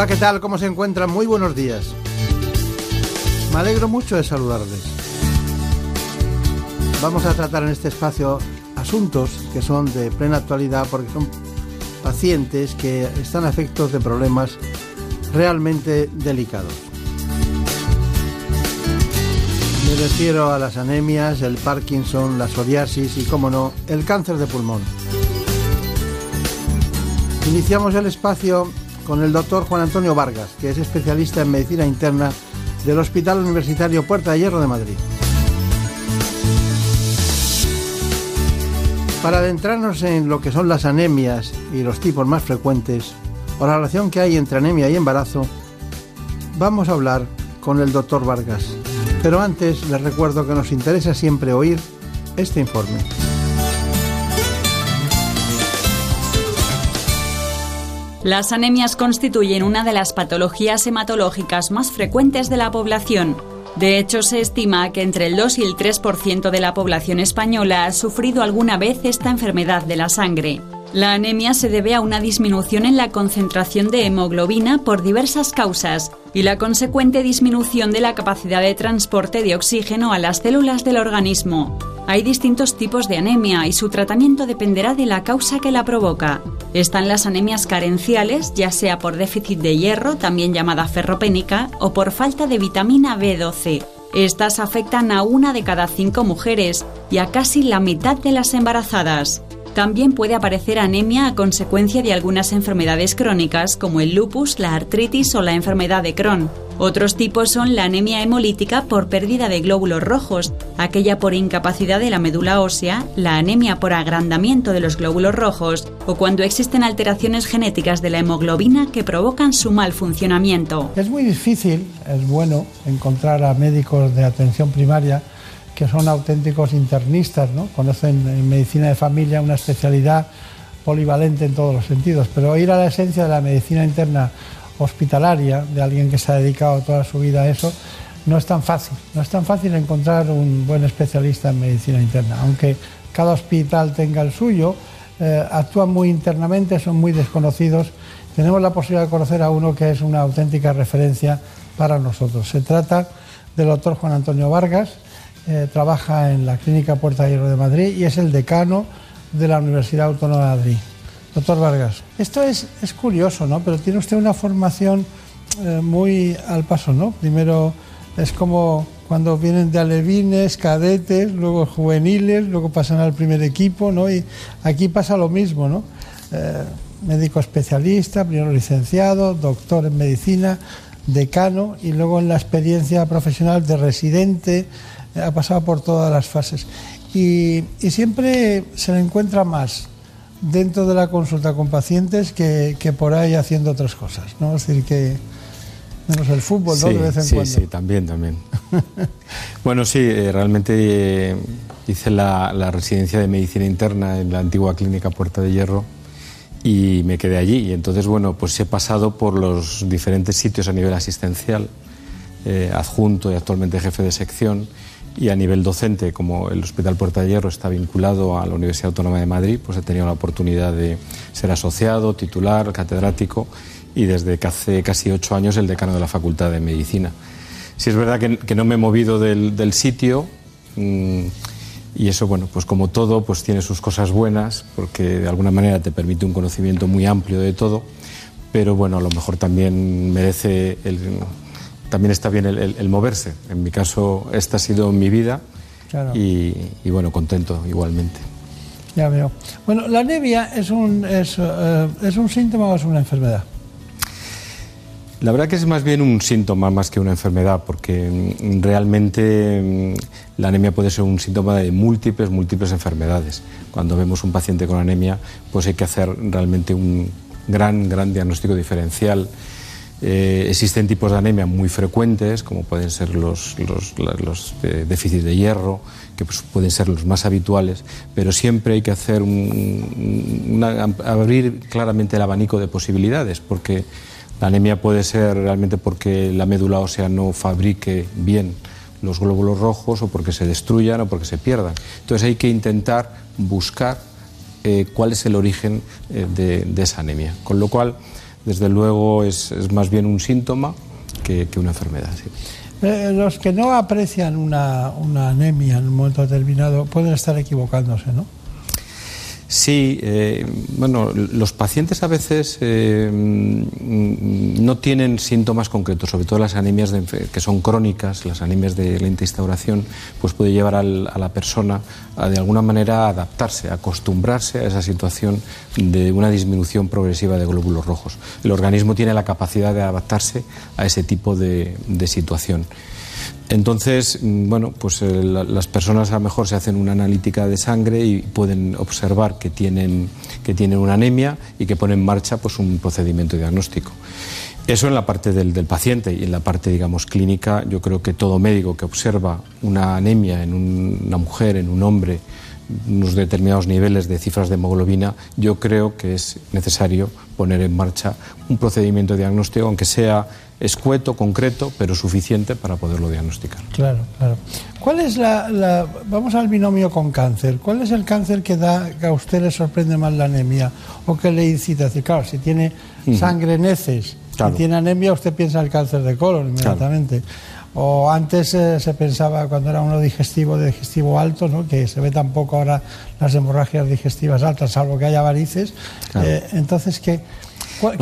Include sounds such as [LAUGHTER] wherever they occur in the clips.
Hola, ¿qué tal? ¿Cómo se encuentran? Muy buenos días. Me alegro mucho de saludarles. Vamos a tratar en este espacio asuntos que son de plena actualidad porque son pacientes que están a efectos de problemas realmente delicados. Me refiero a las anemias, el Parkinson, la psoriasis y, como no, el cáncer de pulmón. Iniciamos el espacio con el doctor Juan Antonio Vargas, que es especialista en medicina interna del Hospital Universitario Puerta de Hierro de Madrid. Para adentrarnos en lo que son las anemias y los tipos más frecuentes, o la relación que hay entre anemia y embarazo, vamos a hablar con el doctor Vargas. Pero antes les recuerdo que nos interesa siempre oír este informe. Las anemias constituyen una de las patologías hematológicas más frecuentes de la población. De hecho, se estima que entre el 2 y el 3% de la población española ha sufrido alguna vez esta enfermedad de la sangre. La anemia se debe a una disminución en la concentración de hemoglobina por diversas causas y la consecuente disminución de la capacidad de transporte de oxígeno a las células del organismo. Hay distintos tipos de anemia y su tratamiento dependerá de la causa que la provoca. Están las anemias carenciales, ya sea por déficit de hierro, también llamada ferropénica, o por falta de vitamina B12. Estas afectan a una de cada cinco mujeres y a casi la mitad de las embarazadas. También puede aparecer anemia a consecuencia de algunas enfermedades crónicas como el lupus, la artritis o la enfermedad de Crohn. Otros tipos son la anemia hemolítica por pérdida de glóbulos rojos, aquella por incapacidad de la médula ósea, la anemia por agrandamiento de los glóbulos rojos o cuando existen alteraciones genéticas de la hemoglobina que provocan su mal funcionamiento. Es muy difícil, es bueno encontrar a médicos de atención primaria que son auténticos internistas, ¿no? conocen en medicina de familia una especialidad polivalente en todos los sentidos, pero ir a la esencia de la medicina interna hospitalaria, de alguien que se ha dedicado toda su vida a eso, no es tan fácil. No es tan fácil encontrar un buen especialista en medicina interna, aunque cada hospital tenga el suyo, eh, actúan muy internamente, son muy desconocidos. Tenemos la posibilidad de conocer a uno que es una auténtica referencia para nosotros. Se trata del doctor Juan Antonio Vargas, eh, trabaja en la Clínica Puerta de Hierro de Madrid y es el decano de la Universidad Autónoma de Madrid. Doctor Vargas, esto es, es curioso, ¿no? Pero tiene usted una formación eh, muy al paso, ¿no? Primero es como cuando vienen de alevines, cadetes, luego juveniles, luego pasan al primer equipo, ¿no? Y aquí pasa lo mismo, ¿no? Eh, médico especialista, primero licenciado, doctor en medicina, decano y luego en la experiencia profesional de residente, ha pasado por todas las fases. Y, y, siempre se le encuentra más dentro de la consulta con pacientes que, que, por ahí haciendo otras cosas, ¿no? Es decir, que menos el fútbol, ¿no? Sí, de vez en sí, cuando. Sí, también, también. [LAUGHS] bueno, sí, eh, realmente eh, hice la, la, residencia de medicina interna en la antigua clínica Puerta de Hierro y me quedé allí. Y entonces, bueno, pues he pasado por los diferentes sitios a nivel asistencial, eh, adjunto y actualmente jefe de sección y a nivel docente, como el Hospital Puerta de Hierro está vinculado a la Universidad Autónoma de Madrid, pues he tenido la oportunidad de ser asociado, titular, catedrático y desde hace casi ocho años el decano de la Facultad de Medicina. Si es verdad que, no me he movido del, del sitio mmm, y eso, bueno, pues como todo, pues tiene sus cosas buenas porque de alguna manera te permite un conocimiento muy amplio de todo, pero bueno, a lo mejor también merece el también está bien el, el, el, moverse. En mi caso, esta ha sido mi vida claro. y, y, bueno, contento igualmente. Ya veo. Bueno, ¿la anemia es un, es, eh, es un síntoma o es una enfermedad? La verdad que es más bien un síntoma más que una enfermedad, porque mm, realmente mm, la anemia puede ser un síntoma de múltiples, múltiples enfermedades. Cuando vemos un paciente con anemia, pues hay que hacer realmente un gran, gran diagnóstico diferencial. Eh, existen tipos de anemia muy frecuentes, como pueden ser los, eh, déficits de hierro, que pues, pueden ser los más habituales, pero siempre hay que hacer abrir claramente el abanico de posibilidades, porque la anemia puede ser realmente porque la médula ósea no fabrique bien los glóbulos rojos o porque se destruyan o porque se pierdan. Entonces hay que intentar buscar eh, cuál es el origen eh, de, esa anemia. Con lo cual, desde luego, es, más bien un síntoma que, una enfermedad. Eh, los que no aprecian una, una anemia en un momento determinado pueden estar equivocándose, ¿no? Sí, eh, bueno, los pacientes a veces eh, mm, no tienen síntomas concretos, sobre todo las anemias que son crónicas, las anemias de lenta instauración, pues puede llevar a la persona a de alguna manera adaptarse, acostumbrarse a esa situación de una disminución progresiva de glóbulos rojos. El organismo tiene la capacidad de adaptarse a ese tipo de situación. Entonces, mm, bueno, pues eh, las personas a lo mejor se hacen una analítica de sangre y pueden observar que tienen, que tienen una anemia y que ponen en marcha pues, un procedimiento diagnóstico. Eso en la parte del, paciente y en la parte, digamos, clínica, yo creo que todo médico que observa una anemia en una mujer, en un hombre, unos determinados niveles de cifras de hemoglobina, yo creo que es necesario poner en marcha un procedimiento diagnóstico, aunque sea escueto, concreto, pero suficiente para poderlo diagnosticar. Claro, claro. ¿Cuál es la, vamos al binomio con cáncer, cuál es el cáncer que da que a usted le sorprende más la anemia o que le incita a decir, claro, si tiene sangre en heces, si tiene anemia, usted piensa en el cáncer de colon inmediatamente. O antes eh, se pensaba cuando era uno digestivo, de digestivo alto, ¿no? que se ve tampoco ahora las hemorragias digestivas altas, salvo que haya varices. Eh, entonces, ¿qué,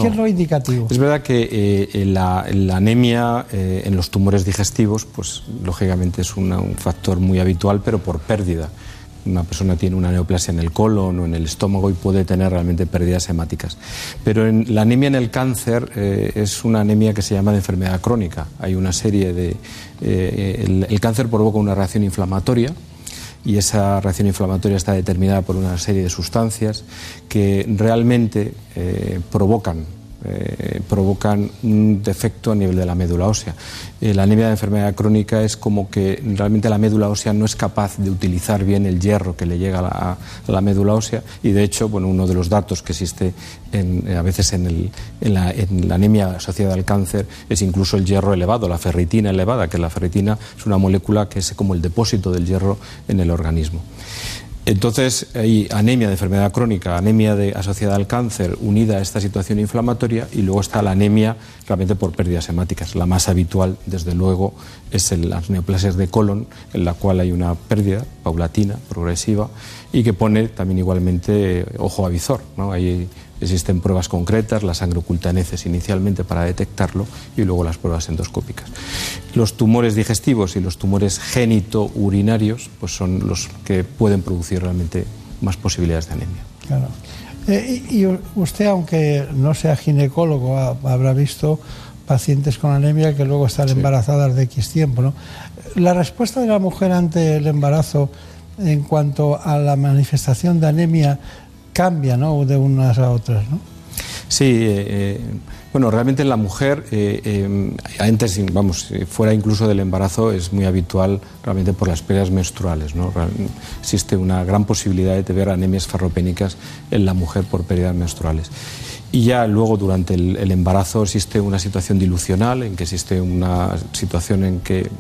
¿qué es lo indicativo? Es verdad que eh, la, anemia en los tumores digestivos, pues lógicamente es un factor muy habitual, pero por pérdida una persona tiene una neoplasia en el colon o en el estómago y puede tener realmente pérdidas hemáticas. Pero la anemia en el cáncer eh, es una anemia que se llama de enfermedad crónica. Hay una serie de... Eh, el, cáncer provoca una reacción inflamatoria y esa reacción inflamatoria está determinada por una serie de sustancias que realmente eh, provocan eh, provocan un defecto a nivel de la médula ósea. Eh, la anemia de enfermedad crónica es como que realmente la médula ósea no es capaz de utilizar bien el hierro que le llega a la, médula ósea y de hecho bueno, uno de los datos que existe eh, a veces en, la, anemia asociada al cáncer es incluso el hierro elevado, la ferritina elevada, que la ferritina es una molécula que es como el depósito del hierro en el organismo. Entonces hay anemia de enfermedad crónica, anemia asociada al cáncer unida a esta situación inflamatoria y luego está la anemia realmente por pérdidas hemáticas. La más habitual, desde luego, es el, las neoplasias de colon, en la cual hay una pérdida paulatina, progresiva, y que pone también igualmente ojo a visor. ¿no? Existen pruebas concretas, la sangre oculta en heces inicialmente para detectarlo y luego las pruebas endoscópicas. Los tumores digestivos y los tumores génito-urinarios pues son los que pueden producir realmente más posibilidades de anemia. Claro. Eh, y usted, aunque no sea ginecólogo, habrá visto pacientes con anemia que luego están embarazadas de X tiempo. ¿no? La respuesta de la mujer ante el embarazo en cuanto a la manifestación de anemia cambia ¿no? de unas a otras. ¿no? Sí, eh, eh, bueno, realmente en la mujer, eh, antes, vamos, fuera incluso del embarazo, es muy habitual realmente por las pérdidas menstruales. ¿no? Existe una gran posibilidad de ver anemias farropénicas en la mujer por pérdidas menstruales. Y ya luego durante el, embarazo existe una situación dilucional, en que existe una situación en que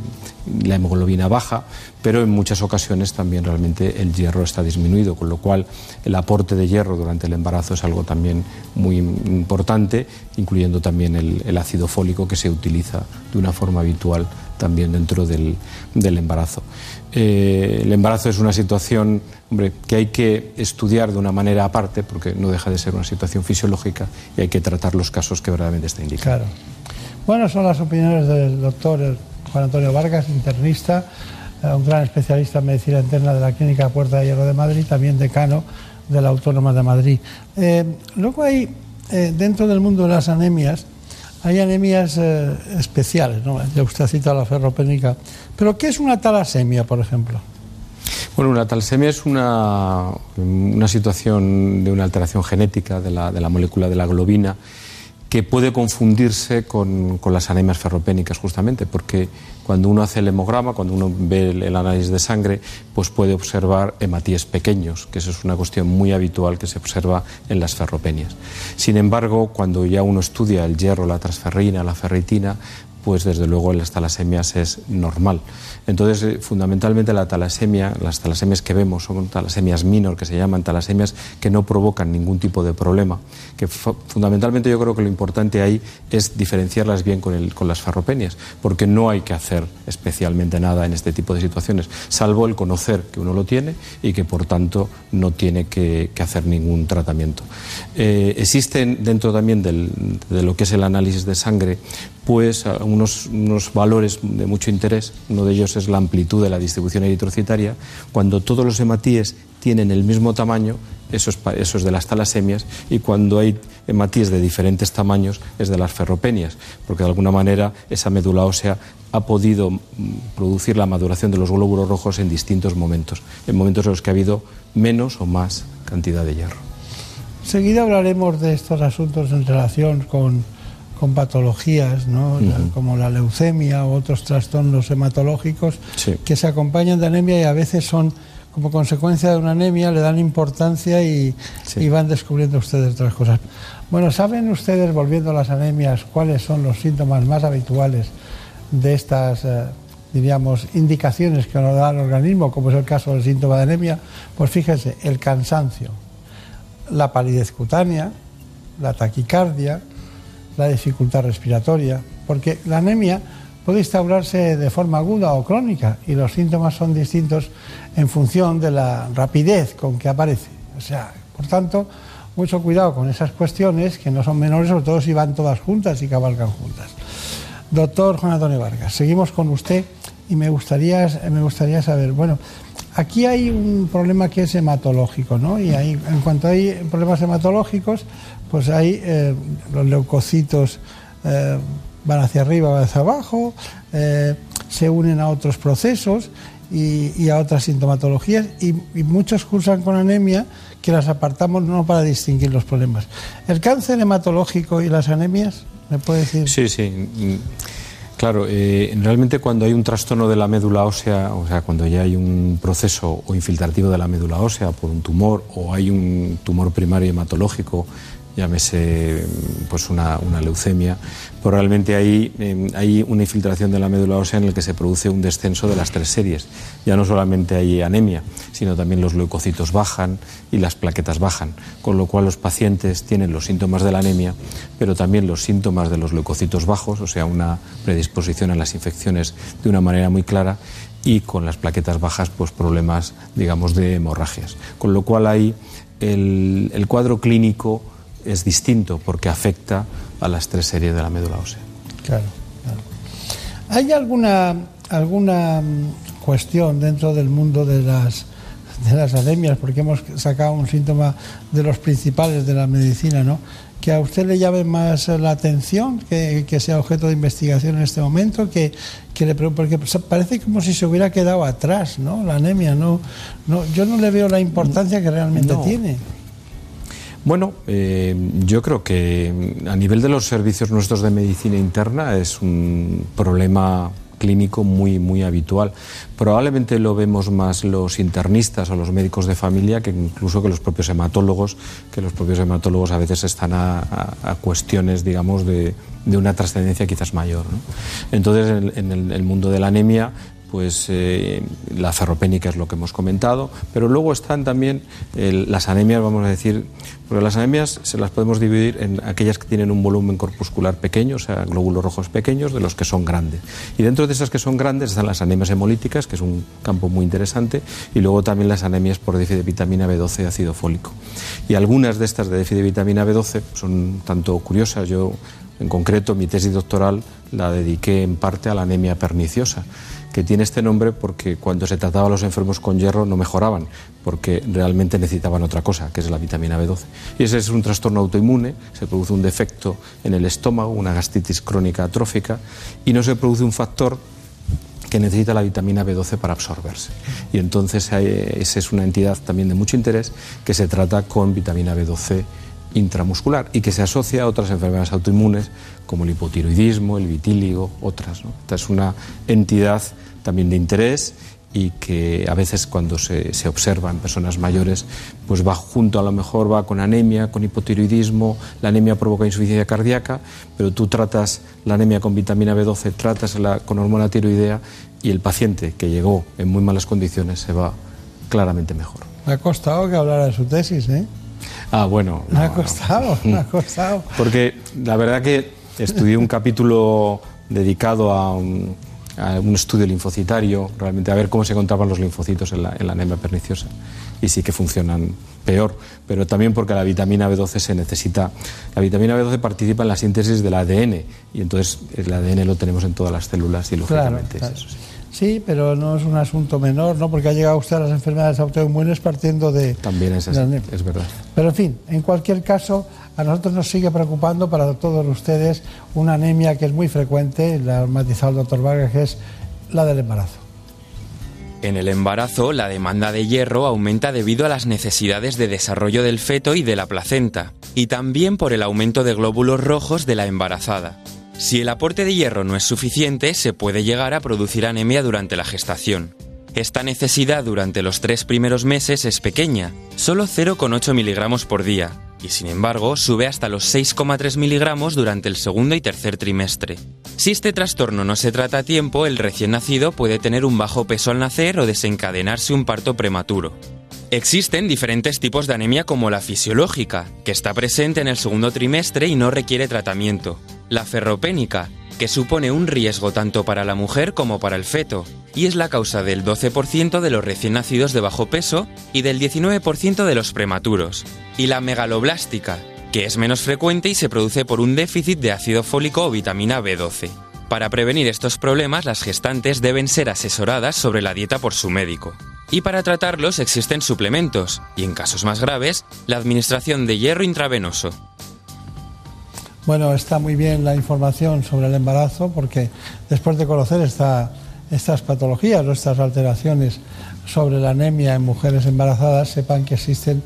la hemoglobina baja, pero en muchas ocasiones también realmente el hierro está disminuido, con lo cual el aporte de hierro durante el embarazo es algo también muy importante, incluyendo también el ácido fólico que se utiliza de una forma habitual también dentro del, embarazo. Eh, el embarazo es una situación hombre, que hay que estudiar de una manera aparte porque no deja de ser una situación fisiológica y hay que tratar los casos que verdaderamente está indicado. Claro. Bueno, son las opiniones del doctor Juan Antonio Vargas, internista, eh, un gran especialista en medicina interna de la Clínica Puerta de Hierro de Madrid, también decano de la Autónoma de Madrid. Eh, luego hay, eh, dentro del mundo de las anemias, hay anemias especiales. Ya usted ha citado la ferropénica. Pero ¿qué es una talasemia, por ejemplo? Bueno, una talasemia es una, una situación de una alteración genética de la, de la molécula de la globina que puede confundirse con, con, las anemias ferropénicas justamente, porque cuando uno hace el hemograma, cuando uno ve el, análisis de sangre, pues puede observar hematíes pequeños, que eso es una cuestión muy habitual que se observa en las ferropenias. Sin embargo, cuando ya uno estudia el hierro, la transferrina, la ferritina, pues desde luego las talasemias es normal. Entonces, eh, fundamentalmente la talasemia, las talasemias que vemos son talasemias minor, que se llaman talasemias que no provocan ningún tipo de problema. Que fundamentalmente yo creo que lo importante ahí es diferenciarlas bien con, el, con las ferropenias, porque no hay que hacer especialmente nada en este tipo de situaciones, salvo el conocer que uno lo tiene y que por tanto no tiene que, que hacer ningún tratamiento. Eh, existen dentro también del, de lo que es el análisis de sangre, pues unos, unos valores de mucho interés. Uno de ellos es la amplitud de la distribución eritrocitaria. Cuando todos los hematíes tienen el mismo tamaño, eso es, eso es, de las talasemias, y cuando hay hematíes de diferentes tamaños es de las ferropenias, porque de alguna manera esa médula ósea ha podido mm, producir la maduración de los glóbulos rojos en distintos momentos, en momentos en los que ha habido menos o más cantidad de hierro. Enseguida hablaremos de estos asuntos en relación con con patologías ¿no? uh -huh. como la leucemia u otros trastornos hematológicos sí. que se acompañan de anemia y a veces son como consecuencia de una anemia, le dan importancia y, sí. y van descubriendo ustedes otras cosas. Bueno, ¿saben ustedes, volviendo a las anemias, cuáles son los síntomas más habituales de estas, eh, diríamos, indicaciones que nos da el organismo, como es el caso del síntoma de anemia? Pues fíjense, el cansancio, la palidez cutánea, la taquicardia, la dificultad respiratoria, porque la anemia puede instaurarse de forma aguda o crónica y los síntomas son distintos en función de la rapidez con que aparece. O sea, por tanto, mucho cuidado con esas cuestiones que no son menores, sobre todo si van todas juntas y cabalgan juntas. Doctor Juan Antonio Vargas, seguimos con usted y me gustaría, me gustaría saber, bueno, aquí hay un problema que es hematológico, ¿no? Y hay, en cuanto hay problemas hematológicos, pues hay eh, los leucocitos eh, van hacia arriba, van hacia abajo, eh, se unen a otros procesos y, a otras sintomatologías y, muchos cursan con anemia que las apartamos no para distinguir los problemas. ¿El cáncer hematológico y las anemias? ¿Me puede decir? Sí, sí. Claro, realmente cuando hay un trastorno de la médula ósea, o sea, cuando ya hay un proceso o infiltrativo de la médula ósea por un tumor o hay un tumor primario hematológico llámese pues una, una leucemia, pues realmente ahí eh, hay una infiltración de la médula ósea en el que se produce un descenso de las tres series. Ya no solamente hay anemia, sino también los leucocitos bajan y las plaquetas bajan, con lo cual los pacientes tienen los síntomas de la anemia, pero también los síntomas de los leucocitos bajos, o sea, una predisposición a las infecciones de una manera muy clara y con las plaquetas bajas, pues problemas, digamos, de hemorragias. Con lo cual ahí el cuadro clínico es distinto porque afecta a las tres series de la médula ósea. Claro, claro. ¿Hay alguna, alguna mm, cuestión dentro del mundo de las, de las anemias? Porque hemos sacado un síntoma de los principales de la medicina, ¿no? Que a usted le llame más la atención, que, que sea objeto de investigación en este momento, que, que le porque parece como si se hubiera quedado atrás, ¿no? La anemia, no, no, yo no le veo la importancia que realmente no. tiene. Bueno, eh, yo creo que a nivel de los servicios nuestros de medicina interna es un problema clínico muy, muy habitual. Probablemente lo vemos más los internistas o los médicos de familia que incluso que los propios hematólogos, que los propios hematólogos a veces están a, a, cuestiones, digamos, de, de una trascendencia quizás mayor. Entonces, en, el mundo de la anemia, pues eh, la ferropénica es lo que hemos comentado, pero luego están también las anemias, vamos a decir, porque las anemias se las podemos dividir en aquellas que tienen un volumen corpuscular pequeño, o sea, glóbulos rojos pequeños, de los que son grandes. Y dentro de esas que son grandes están las anemias hemolíticas, que es un campo muy interesante, y luego también las anemias por déficit de vitamina B12 y ácido fólico. Y algunas de estas de déficit de vitamina B12 son tanto curiosas, yo En concreto, mi tesis doctoral la dediqué en parte a la anemia perniciosa, que tiene este nombre porque cuando se trataba a los enfermos con hierro no mejoraban, porque realmente necesitaban otra cosa, que es la vitamina B12. Y ese es un trastorno autoinmune, se produce un defecto en el estómago, una gastritis crónica atrófica, y no se produce un factor que necesita la vitamina B12 para absorberse. Y entonces esa es una entidad también de mucho interés que se trata con vitamina B12 intramuscular y que se asocia a otras enfermedades autoinmunes como el hipotiroidismo, el vitíligo, otras. Esta es una entidad también de interés y que a veces cuando se, se, observa en personas mayores, pues va junto, a lo mejor va con anemia, con hipotiroidismo, la anemia provoca insuficiencia cardíaca, pero tú tratas la anemia con vitamina B12, tratas la, con hormona tiroidea y el paciente que llegó en muy malas condiciones se va claramente mejor. Me ha costado que hablara de su tesis, ¿eh? Ah, bueno. me ha costado, me ha costado. [LAUGHS] Porque la verdad que estudié un capítulo dedicado a un, estudio linfocitario, realmente a ver cómo se encontraban los linfocitos en la, anemia perniciosa. Y sí que funcionan peor, pero también porque la vitamina B12 se necesita. La vitamina B12 participa en la síntesis del ADN y entonces el ADN lo tenemos en todas las células y lógicamente eso. Sí. Sí, pero no es un asunto menor, ¿no? Porque ha llegado usted a las enfermedades autoinmunes partiendo de... También es así, es verdad. Pero en fin, en cualquier caso, a nosotros nos sigue preocupando para todos ustedes una anemia que es muy frecuente, la ha matizado el doctor Vargas, que es la del embarazo. En el embarazo, la demanda de hierro aumenta debido a las necesidades de desarrollo del feto y de la placenta, y también por el aumento de glóbulos rojos de la embarazada. Si el aporte de hierro no es suficiente, se puede llegar a producir anemia durante la gestación. Esta necesidad durante los tres primeros meses es pequeña, solo 0,8 miligramos por día, y sin embargo sube hasta los 6,3 miligramos durante el segundo y tercer trimestre. Si este trastorno no se trata a tiempo, el recién nacido puede tener un bajo peso al nacer o desencadenarse un parto prematuro. Existen diferentes tipos de anemia como la fisiológica, que está presente en el segundo trimestre y no requiere tratamiento la ferropénica, que supone un riesgo tanto para la mujer como para el feto, y es la causa del 12% de los recién nacidos de bajo peso y del 19% de los prematuros, y la megaloblástica, que es menos frecuente y se produce por un déficit de ácido fólico o vitamina B12. Para prevenir estos problemas, las gestantes deben ser asesoradas sobre la dieta por su médico. Y para tratarlos existen suplementos, y en casos más graves, la administración de hierro intravenoso. Bueno, está muy bien la información sobre el embarazo porque después de conocer estas patologías o estas alteraciones sobre la anemia en mujeres embarazadas, sepan que existen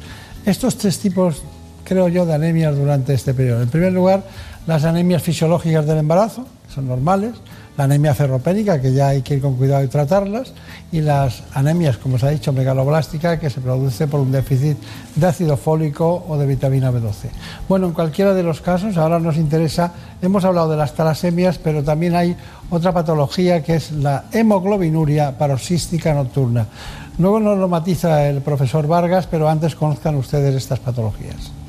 estos tres tipos, creo yo, de anemias durante este periodo. En primer lugar, las anemias fisiológicas del embarazo, que son normales, la anemia ferropénica, que ya hay que ir con cuidado y tratarlas, y las anemias, como se ha dicho, megaloblástica, que se produce por un déficit de ácido fólico o de vitamina B12. Bueno, en cualquiera de los casos, ahora nos interesa, hemos hablado de las talasemias, pero también hay otra patología que es la hemoglobinuria paroxística nocturna. Luego nos lo matiza el profesor Vargas, pero antes conozcan ustedes estas patologías.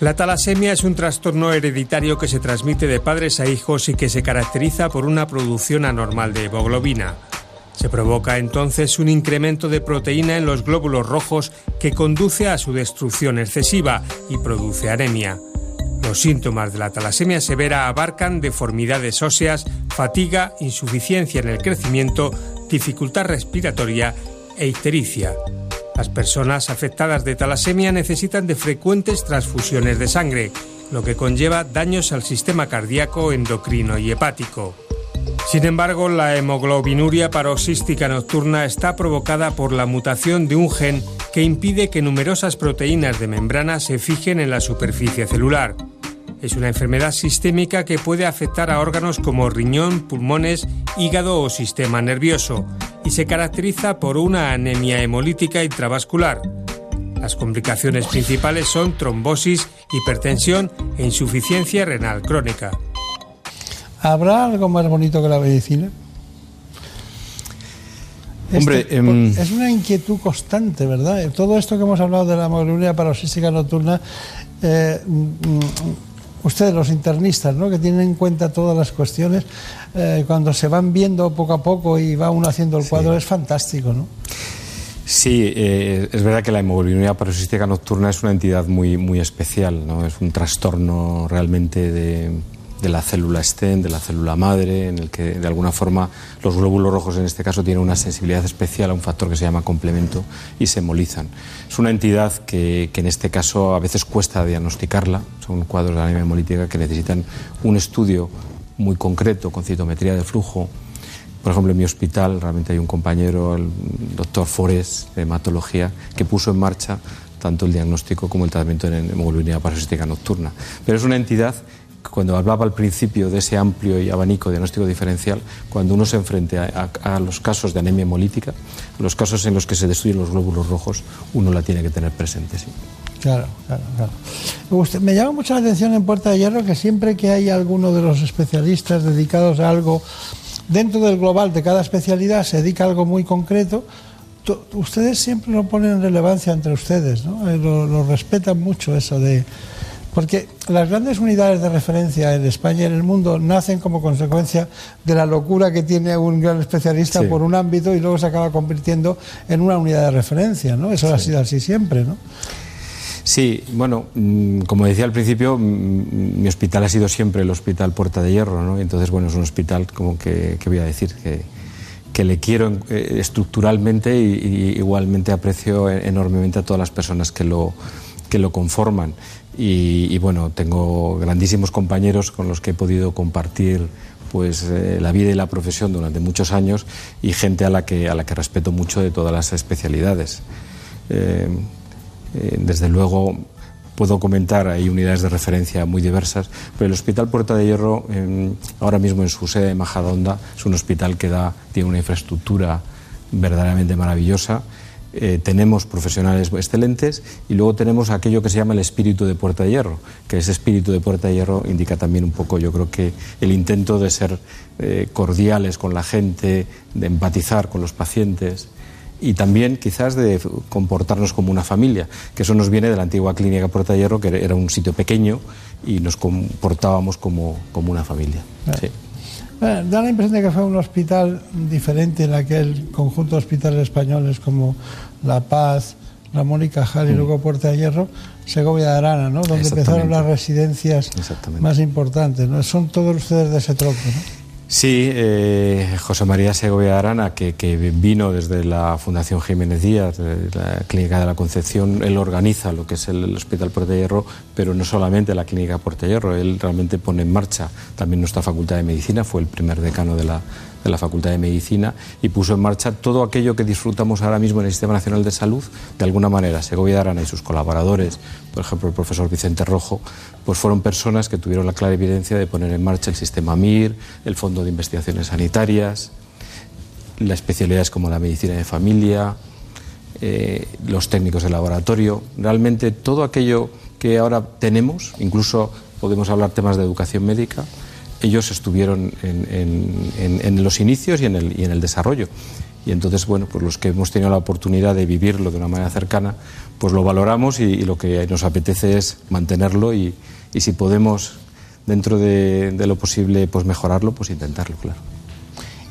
La talasemia es un trastorno hereditario que se transmite de padres a hijos y que se caracteriza por una producción anormal de hemoglobina. Se provoca entonces un incremento de proteína en los glóbulos rojos que conduce a su destrucción excesiva y produce anemia. Los síntomas de la talasemia severa abarcan deformidades óseas, fatiga, insuficiencia en el crecimiento, dificultad respiratoria e ictericia. Las personas afectadas de talasemia necesitan de frecuentes transfusiones de sangre, lo que conlleva daños al sistema cardíaco, endocrino y hepático. Sin embargo, la hemoglobinuria paroxística nocturna está provocada por la mutación de un gen que impide que numerosas proteínas de membrana se fijen en la superficie celular. Es una enfermedad sistémica que puede afectar a órganos como riñón, pulmones, hígado o sistema nervioso y se caracteriza por una anemia hemolítica intravascular. Las complicaciones principales son trombosis, hipertensión e insuficiencia renal crónica. ¿Habrá algo más bonito que la medicina? Hombre, Este, em, es una inquietud constante, ¿verdad? Todo esto que hemos hablado de la hemoglobinuria paroxística nocturna, eh, mm, ustedes los internistas, ¿no? que tienen en cuenta todas las cuestiones, eh, cuando se van viendo poco a poco y va uno haciendo el cuadro, es fantástico, ¿no? Sí, eh, es verdad que la hemoglobinuria paroxística nocturna es una entidad muy, muy especial, ¿no? Es un trastorno realmente de, de la célula STEM, de la célula madre, en el que de alguna forma los glóbulos rojos en este caso tienen una sensibilidad especial a un factor que se llama complemento y se hemolizan. Es una entidad que, que en este caso a veces cuesta diagnosticarla, son cuadros de anemia hemolítica que necesitan un estudio muy concreto con citometría de flujo. Por ejemplo, en mi hospital realmente hay un compañero, el doctor Forés, de hematología, que puso en marcha tanto el diagnóstico como el tratamiento en hemoglobina paroxística nocturna. Pero es una entidad cuando hablaba al principio de ese amplio y abanico diagnóstico diferencial, cuando uno se enfrente a, a, los casos de anemia hemolítica, los casos en los que se destruyen los glóbulos rojos, uno la tiene que tener presente. Sí. Claro, claro, claro. Usted, me llama mucho la atención en Puerta de Hierro que siempre que hay alguno de los especialistas dedicados a algo, dentro del global de cada especialidad se dedica a algo muy concreto, ustedes siempre lo ponen en relevancia entre ustedes, ¿no? Lo, lo respetan mucho eso de porque las grandes unidades de referencia en España y en el mundo nacen como consecuencia de la locura que tiene un gran especialista sí. por un ámbito y luego se acaba convirtiendo en una unidad de referencia, ¿no? Eso sí. ha sido así siempre, ¿no? Sí, bueno, mm, como decía al principio, mm, mi hospital ha sido siempre el Hospital Puerta de Hierro, ¿no? Entonces, bueno, es un hospital como que, que voy a decir, que, que le quiero eh, estructuralmente y, y, igualmente aprecio enormemente a todas las personas que lo, que lo conforman. Y, bueno, tengo grandísimos compañeros con los que he podido compartir pues eh, la vida y la profesión durante muchos años y gente a la que, a la que respeto mucho de todas las especialidades. Eh, eh, desde luego puedo comentar, hay unidades de referencia muy diversas, pero el Hospital Puerta de Hierro, ahora mismo en su sede de Majadahonda, es un hospital que da, tiene una infraestructura verdaderamente maravillosa eh, tenemos profesionales excelentes y luego tenemos aquello que se llama el espíritu de Puerta de Hierro, que ese espíritu de Puerta de Hierro indica también un poco, yo creo que el intento de ser eh, cordiales con la gente, de empatizar con los pacientes y también quizás de comportarnos como una familia, que eso nos viene de la antigua clínica Puerta de Hierro, que era un sitio pequeño y nos comportábamos como, como una familia. Sí. Bueno, da la impresión de que fue un hospital diferente en aquel conjunto de hospitales españoles como La Paz, Ramón y Cajal mm. y luego Puerta de Hierro, Segovia de Arana, ¿no? donde empezaron las residencias más importantes. ¿no? Son todos ustedes de ese trozo. ¿no? Sí, eh, José María Segovia Arana, que, que, vino desde la Fundación Jiménez Díaz, la Clínica de la Concepción, él organiza lo que es el, Hospital Puerta de Hierro, pero no solamente la Clínica Puerta de Hierro, él realmente pone en marcha también nuestra Facultad de Medicina, fue el primer decano de la, de la Facultad de Medicina y puso en marcha todo aquello que disfrutamos ahora mismo en el Sistema Nacional de Salud, de alguna manera. Segovia Arana y sus colaboradores, por ejemplo el profesor Vicente Rojo, pues fueron personas que tuvieron la clara evidencia de poner en marcha el sistema MIR, el Fondo de Investigaciones Sanitarias, las especialidades como la medicina de familia, eh, los técnicos de laboratorio, realmente todo aquello que ahora tenemos, incluso podemos hablar temas de educación médica, ellos estuvieron en, en, en, en los inicios y en, el, y en el desarrollo. Y entonces, bueno, pues los que hemos tenido la oportunidad de vivirlo de una manera cercana, pues lo valoramos y, y lo que nos apetece es mantenerlo y, y si podemos, dentro de, de, lo posible, pues mejorarlo, pues intentarlo, claro.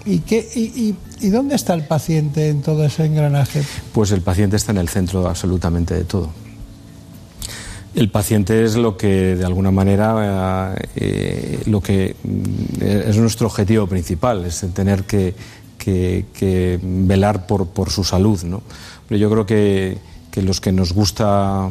¿Y, qué, y, ¿Y dónde está el paciente en todo ese engranaje? Pues el paciente está en el centro absolutamente de todo. El paciente es lo que, de alguna manera, eh, lo que mm, es nuestro objetivo principal, es tener que, velar por, su salud. ¿no? Pero yo creo que, los que nos gusta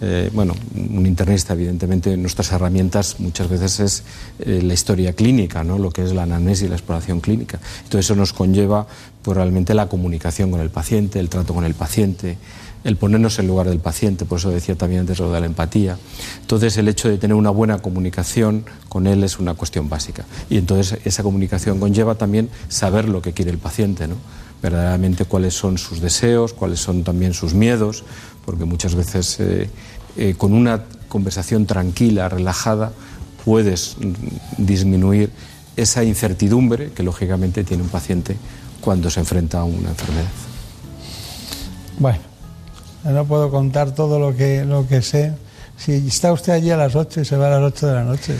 eh, bueno, un internista, evidentemente, nuestras herramientas muchas veces es eh, la historia clínica, ¿no? lo que es la anamnesis y la exploración clínica. Todo eso nos conlleva pues, realmente la comunicación con el paciente, el trato con el paciente, el ponernos en lugar del paciente, por eso decía también antes lo de la empatía. Entonces, el hecho de tener una buena comunicación con él es una cuestión básica. Y entonces, esa comunicación conlleva también saber lo que quiere el paciente, ¿no? verdaderamente cuáles son sus deseos, cuáles son también sus miedos, porque muchas veces eh, eh, con una conversación tranquila, relajada, puedes disminuir esa incertidumbre que lógicamente tiene un paciente cuando se enfrenta a una enfermedad. Bueno, no puedo contar todo lo que, lo que sé. Si está usted allí a las 8 y se va a las 8 de la noche.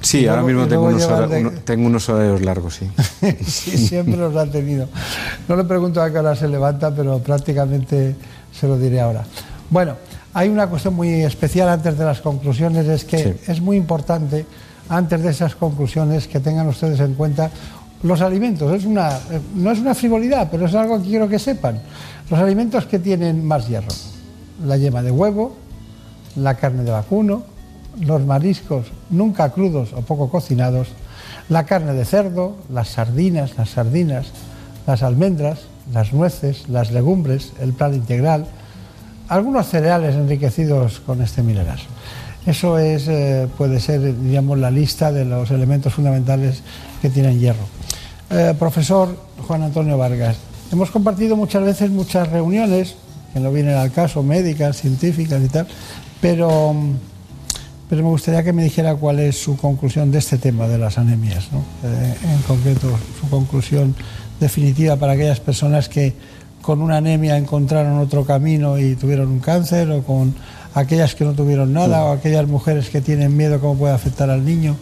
Sí, ahora mismo tengo unos, horarios, largos, sí. [LAUGHS] sí, siempre los ha tenido. No le pregunto a qué hora se levanta, pero prácticamente se lo diré ahora. Bueno, hay una cuestión muy especial antes de las conclusiones, es que es muy importante, antes de esas conclusiones, que tengan ustedes en cuenta los alimentos. Es una, no es una frivolidad, pero es algo que quiero que sepan. Los alimentos que tienen más hierro. La yema de huevo, la carne de vacuno, los mariscos nunca crudos o poco cocinados, la carne de cerdo, las sardinas, las sardinas, las almendras, las nueces, las legumbres, el plan integral, algunos cereales enriquecidos con este mineral. Eso es, eh, puede ser, digamos, la lista de los elementos fundamentales que tienen hierro. Eh, profesor Juan Antonio Vargas, hemos compartido muchas veces muchas reuniones, que no vienen al caso, médicas, científicas y tal, pero, pero me gustaría que me dijera cuál es su conclusión de este tema de las anemias, eh, en concreto su conclusión definitiva para aquellas personas que con una anemia encontraron otro camino y tuvieron un cáncer, o con aquellas que no tuvieron nada, o aquellas mujeres que tienen miedo cómo puede afectar al niño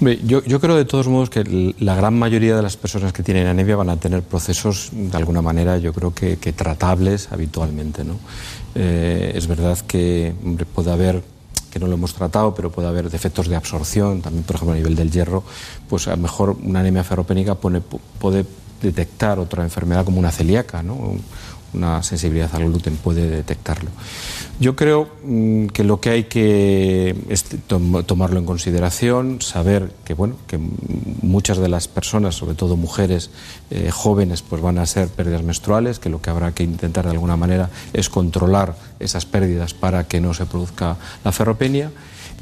yo, yo, creo de todos modos que la gran mayoría de las personas que tienen anemia van a tener procesos de alguna manera, yo creo que, tratables habitualmente. ¿no? Eh, es verdad que puede haber que no lo hemos tratado, pero puede haber defectos de absorción, también por ejemplo a nivel del hierro, pues a lo mejor una anemia ferropénica puede detectar otra enfermedad como una celíaca, ¿no? Una sensibilidad al gluten puede detectarlo. Yo creo mm, que lo que hay que tomarlo en consideración, saber que bueno que muchas de las personas, sobre todo mujeres eh, jóvenes, pues van a ser pérdidas menstruales, que lo que habrá que intentar de alguna manera es controlar esas pérdidas para que no se produzca la ferropenia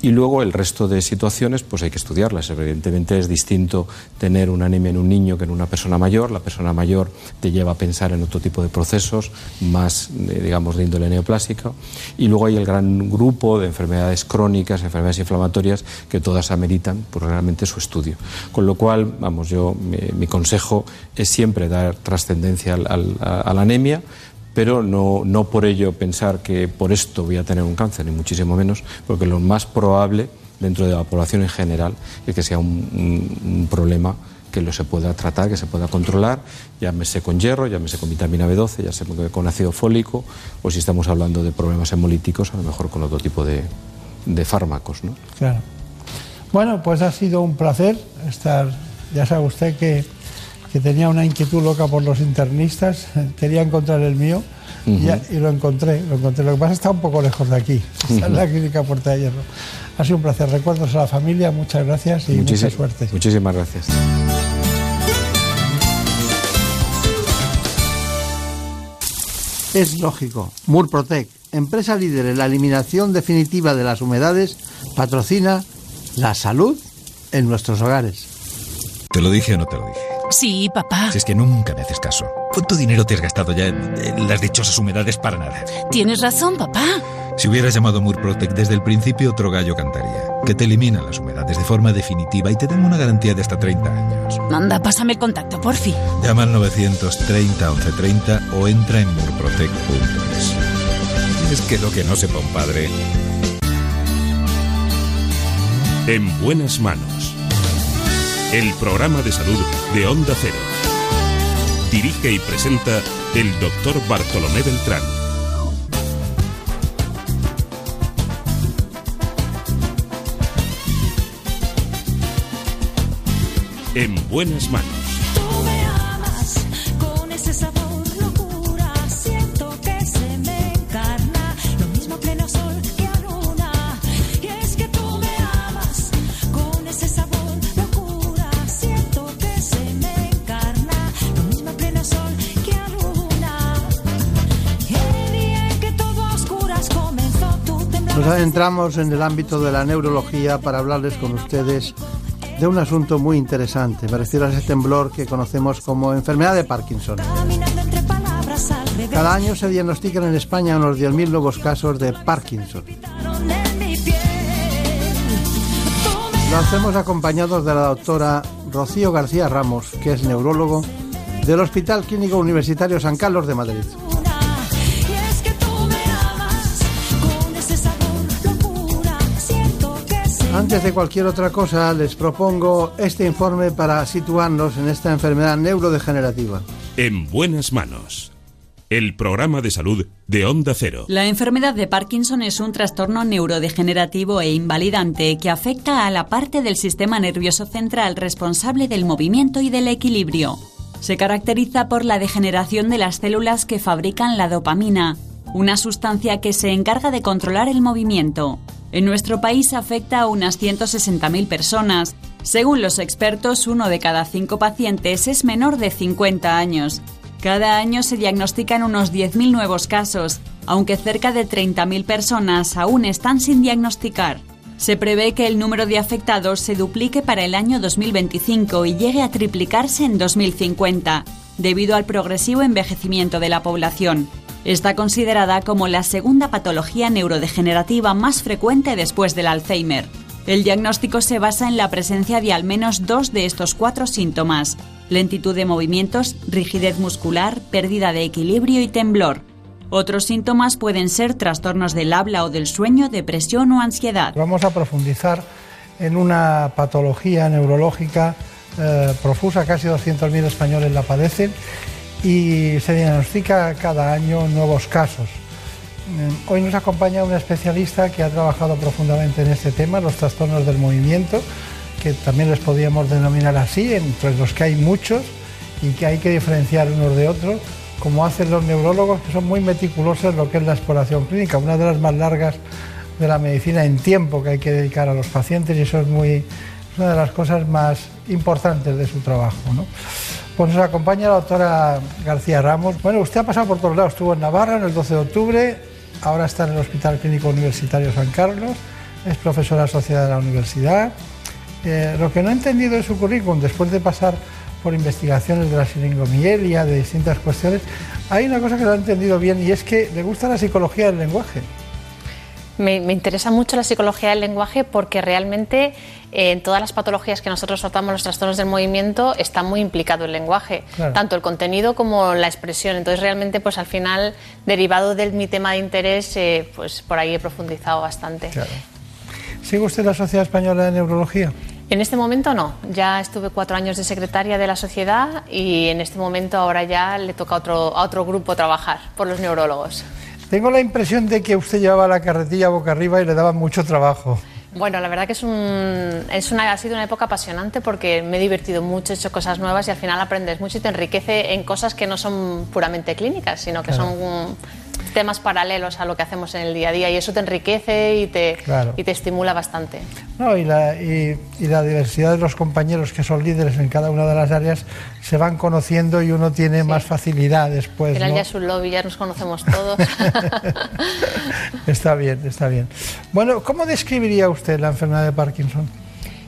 y luego el resto de situaciones, pues hay que estudiarlas. Evidentemente es distinto tener una anemia en un niño que en una persona mayor. La persona mayor te lleva a pensar en otro tipo de procesos, más, eh, digamos, de índole neoplásica. Y luego hay el gran grupo de enfermedades crónicas, enfermedades inflamatorias, que todas ameritan pues, realmente su estudio. Con lo cual, vamos, yo, mi, consejo es siempre dar trascendencia a la anemia pero no, no por ello pensar que por esto voy a tener un cáncer, ni muchísimo menos, porque lo más probable dentro de la población en general es que sea un, problema que lo se pueda tratar, que se pueda controlar, llámese con hierro, llámese con vitamina B12, ya sea con ácido fólico, o si estamos hablando de problemas hemolíticos, a lo mejor con otro tipo de, de fármacos. ¿no? Claro. Bueno, pues ha sido un placer estar, ya sabe usted que que tenía una inquietud loca por los internistas, [LAUGHS] quería encontrar el mío y, lo encontré, lo encontré. Lo que pasa es que está un poco lejos de aquí, [LAUGHS] está en la clínica Puerta de Hierro. Ha sido un placer. Recuerdos a la familia, muchas gracias y mucha suerte. Muchísimas gracias. Es lógico. Murprotec, empresa líder en la eliminación definitiva de las humedades, patrocina la salud en nuestros hogares. ¿Te lo dije o no te lo dije? Sí, papá. Si es que nunca me haces caso. ¿Cuánto dinero te has gastado ya en, las dichosas humedades para nada? Tienes razón, papá. Si hubieras llamado Murprotec desde el principio, otro gallo cantaría. Que te elimina las humedades de forma definitiva y te dan una garantía de hasta 30 años. Manda, pásame el contacto, porfi. Llama al 930 1130 o entra en murprotec.es. Es que lo que no sepa un padre. En buenas manos el programa de salud de Onda Cero. Dirige y presenta el doctor Bartolomé Beltrán. En buenas manos. Nos entramos en el ámbito de la neurología para hablarles con ustedes de un asunto muy interesante. Me refiero a ese temblor que conocemos como enfermedad de Parkinson. Cada año se diagnostican en España unos 10.000 nuevos casos de Parkinson. Lo hacemos acompañados de la doctora Rocío García Ramos, que es neurólogo del Hospital Clínico Universitario San Carlos de Madrid. Antes de cualquier otra cosa, les propongo este informe para situarnos en esta enfermedad neurodegenerativa. En buenas manos. El programa de salud de Onda Cero. La enfermedad de Parkinson es un trastorno neurodegenerativo e invalidante que afecta a la parte del sistema nervioso central responsable del movimiento y del equilibrio. Se caracteriza por la degeneración de las células que fabrican la dopamina, una sustancia que se encarga de controlar el movimiento. En nuestro país afecta a unas 160.000 personas. Según los expertos, uno de cada cinco pacientes es menor de 50 años. Cada año se diagnostican unos 10.000 nuevos casos, aunque cerca de 30.000 personas aún están sin diagnosticar. Se prevé que el número de afectados se duplique para el año 2025 y llegue a triplicarse en 2050, debido al progresivo envejecimiento de la población. Está considerada como la segunda patología neurodegenerativa más frecuente después del Alzheimer. El diagnóstico se basa en la presencia de al menos dos de estos cuatro síntomas, lentitud de movimientos, rigidez muscular, pérdida de equilibrio y temblor. Otros síntomas pueden ser trastornos del habla o del sueño, depresión o ansiedad. Vamos a profundizar en una patología neurológica eh, profusa, casi 200.000 españoles la padecen y se diagnostica cada año nuevos casos. Mm, hoy nos acompaña una especialista que ha trabajado profundamente en este tema, los trastornos del movimiento, que también les podríamos denominar así, entre los que hay muchos y que hay que diferenciar unos de otros, como hacen los neurólogos, que son muy meticulosos en lo que es la exploración clínica, una de las más largas de la medicina en tiempo que hay que dedicar a los pacientes y eso es muy, una de las cosas más importantes de su trabajo. Pues nos acompaña la doctora García Ramos. Bueno, usted ha pasado por todos lados, estuvo en Navarra en el 12 de octubre, ahora está en el Hospital Clínico Universitario San Carlos, es profesora asociada de la universidad. Eh, lo que no he entendido de su currículum, después de pasar por investigaciones de la siringomielia, de distintas cuestiones, hay una cosa que no he entendido bien y es que le gusta la psicología del lenguaje. Me, interesa mucho la psicología del lenguaje porque realmente eh, en todas las patologías que nosotros tratamos, los trastornos del movimiento, está muy implicado el lenguaje, tanto el contenido como la expresión. Entonces, realmente, pues al final, derivado de mi tema de interés, eh, pues por ahí he profundizado bastante. ¿Sigue usted la Sociedad Española de Neurología? En este momento no, ya estuve cuatro años de secretaria de la sociedad y en este momento ahora ya le toca a otro, a otro grupo trabajar por los neurólogos. Tengo la impresión de que usted llevaba la carretilla boca arriba y le daba mucho trabajo. Bueno, la verdad que es, un, es una, ha sido una época apasionante porque me he divertido mucho, he hecho cosas nuevas y al final aprendes mucho y te enriquece en cosas que no son puramente clínicas, sino que son temas paralelos a lo que hacemos en el día a día y eso te enriquece y te, y te estimula bastante. No, y, la, y, la diversidad de los compañeros que son líderes en cada una de las áreas se van conociendo y uno tiene más facilidad después. Al ya es un lobby, ya nos conocemos todos. [LAUGHS] está bien, está bien. Bueno, ¿cómo describiría usted la enfermedad de Parkinson?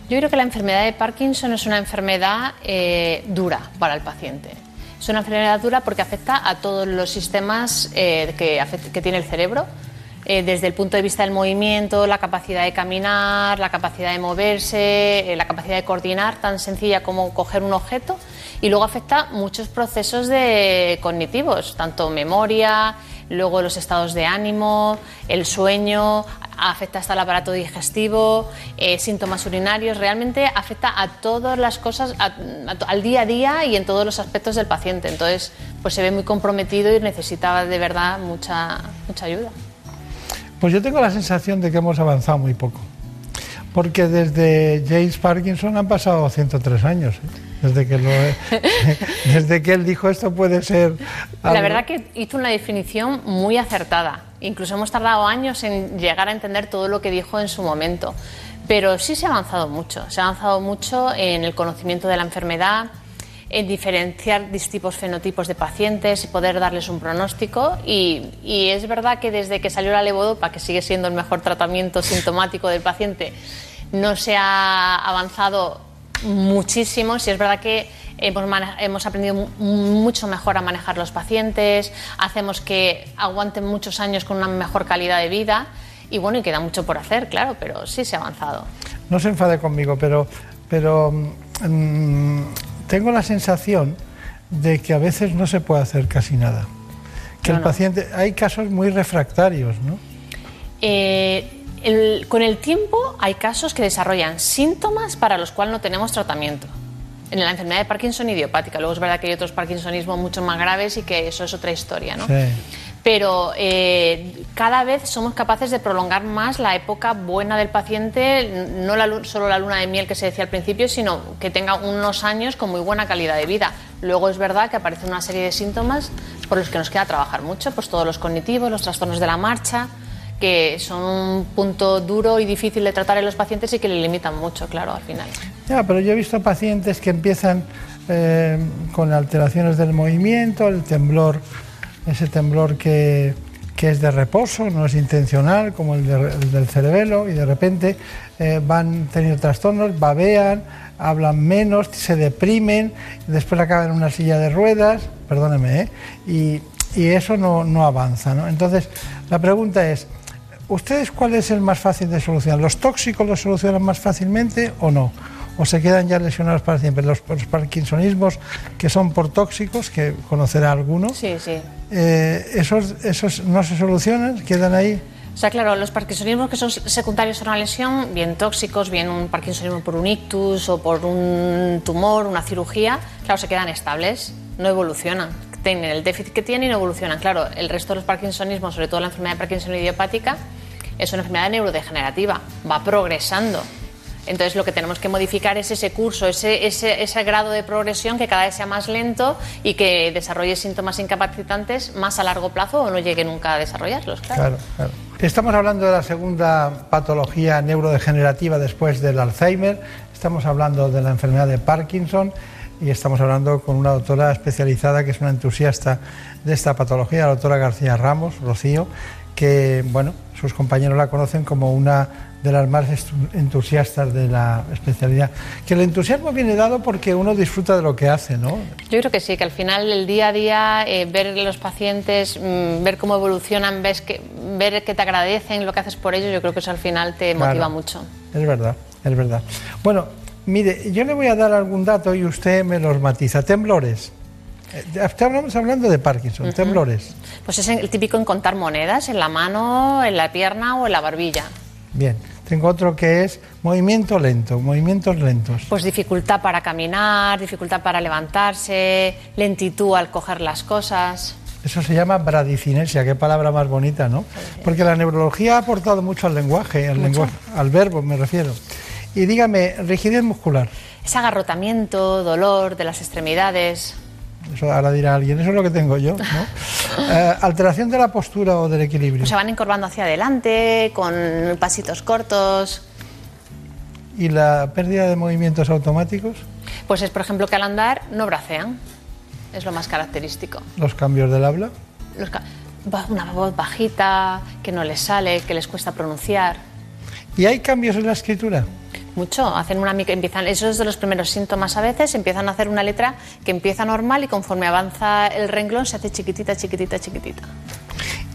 Yo creo que la enfermedad de Parkinson es una enfermedad eh, dura para el paciente. Es una enfermedad dura porque afecta a todos los sistemas eh, que, tiene el cerebro, eh, desde el punto de vista del movimiento, la capacidad de caminar, la capacidad de moverse, eh, la capacidad de coordinar, tan sencilla como coger un objeto, y luego afecta muchos procesos cognitivos, tanto memoria, luego los estados de ánimo, el sueño, afecta hasta el aparato digestivo, eh, síntomas urinarios, realmente afecta a todas las cosas, al día a día y en todos los aspectos del paciente. Entonces, pues se ve muy comprometido y necesita de verdad mucha, mucha ayuda. Pues yo tengo la sensación de que hemos avanzado muy poco, porque desde James Parkinson han pasado 103 años. ¿eh? Desde que, lo, [LAUGHS] desde que él dijo esto puede ser... La verdad que hizo una definición muy acertada. Incluso hemos tardado años en llegar a entender todo lo que dijo en su momento. Pero sí se ha avanzado mucho. Se ha avanzado mucho en el conocimiento de la enfermedad, en diferenciar distintos fenotipos de pacientes y poder darles un pronóstico. Y, y, es verdad que desde que salió la levodopa, que sigue siendo el mejor tratamiento sintomático del paciente, no se ha avanzado muchísimo. Si es verdad que hemos, hemos, aprendido mucho mejor a manejar los pacientes, hacemos que aguanten muchos años con una mejor calidad de vida. Y bueno, y queda mucho por hacer, claro, pero sí se ha avanzado. No se enfade conmigo, pero, pero mm, tengo la sensación de que a veces no se puede hacer casi nada. Que el paciente. Hay casos muy refractarios, ¿no? Eh, con el tiempo hay casos que desarrollan síntomas para los cuales no tenemos tratamiento. En la enfermedad de Parkinson idiopática. Luego es verdad que hay otros Parkinsonismos mucho más graves y que eso es otra historia, ¿no? Pero eh, cada vez somos capaces de prolongar más la época buena del paciente, no la, solo la luna de miel que se decía al principio, sino que tenga unos años con muy buena calidad de vida. Luego es verdad que aparecen una serie de síntomas por los que nos queda trabajar mucho, pues todos los cognitivos, los trastornos de la marcha, que son un punto duro y difícil de tratar en los pacientes y que le limitan mucho, claro, al final. Ya, pero yo he visto pacientes que empiezan eh, con alteraciones del movimiento, el temblor, ese temblor que, que es de reposo, no es intencional, como el, del cerebelo, y de repente eh, van teniendo trastornos, babean, hablan menos, se deprimen, después acaban en una silla de ruedas, perdóneme, ¿eh? y, y, eso no, no avanza. ¿no? Entonces, la pregunta es, ¿Ustedes cuál es el más fácil de solucionar? ¿Los tóxicos los solucionan más fácilmente o no? ¿O se quedan ya lesionados para siempre? Los, parkinsonismos que son por tóxicos, que conocerá alguno, sí, sí. Eh, esos, ¿esos no se solucionan? ¿Quedan ahí? O sea, claro, los parkinsonismos que son secundarios a una lesión, bien tóxicos, bien un parkinsonismo por un ictus o por un tumor, una cirugía, claro, se quedan estables, no evolucionan tienen el déficit que tienen y no evolucionan. Claro, el resto de los parkinsonismos, sobre todo la enfermedad de Parkinson idiopática, es una enfermedad neurodegenerativa, va progresando. Entonces lo que tenemos que modificar es ese curso, ese, ese, ese, grado de progresión que cada vez sea más lento y que desarrolle síntomas incapacitantes más a largo plazo o no llegue nunca a desarrollarlos. Claro. claro, Estamos hablando de la segunda patología neurodegenerativa después del Alzheimer, estamos hablando de la enfermedad de Parkinson y estamos hablando con una doctora especializada que es una entusiasta de esta patología, la doctora García Ramos, Rocío, que bueno, sus compañeros la conocen como una de las más entusiastas de la especialidad. Que el entusiasmo viene dado porque uno disfruta de lo que hace, ¿no? Yo creo que sí, que al final el día a día, eh, ver los pacientes, mm, ver cómo evolucionan, ves que, ver que te agradecen lo que haces por ellos, yo creo que eso al final te motiva mucho. Es verdad, es verdad. Bueno, Mire, yo le voy a dar algún dato y usted me los matiza. Temblores. Eh, estamos hablando de Parkinson, temblores. Pues es el típico en contar monedas en la mano, en la pierna o en la barbilla. Bien, tengo otro que es movimiento lento, movimientos lentos. Pues dificultad para caminar, dificultad para levantarse, lentitud al coger las cosas. Eso se llama bradicinesia, qué palabra más bonita, ¿no? Porque la neurología ha aportado mucho al lenguaje, al, lenguaje, al verbo me refiero. Y dígame, rigidez muscular. Es agarrotamiento, dolor de las extremidades. Eso ahora dirá alguien, eso es lo que tengo yo. ¿no? [LAUGHS] Eh, alteración de la postura o del equilibrio. se van encorvando hacia adelante, con pasitos cortos. ¿Y la pérdida de movimientos automáticos? Pues es, por ejemplo, que al andar no bracean. Es lo más característico. ¿Los cambios del habla? una voz bajita, que no les sale, que les cuesta pronunciar. ¿Y hay cambios en la escritura? Mucho, hacen una empiezan, eso es de los primeros síntomas a veces, empiezan a hacer una letra que empieza normal y conforme avanza el renglón se hace chiquitita, chiquitita, chiquitita.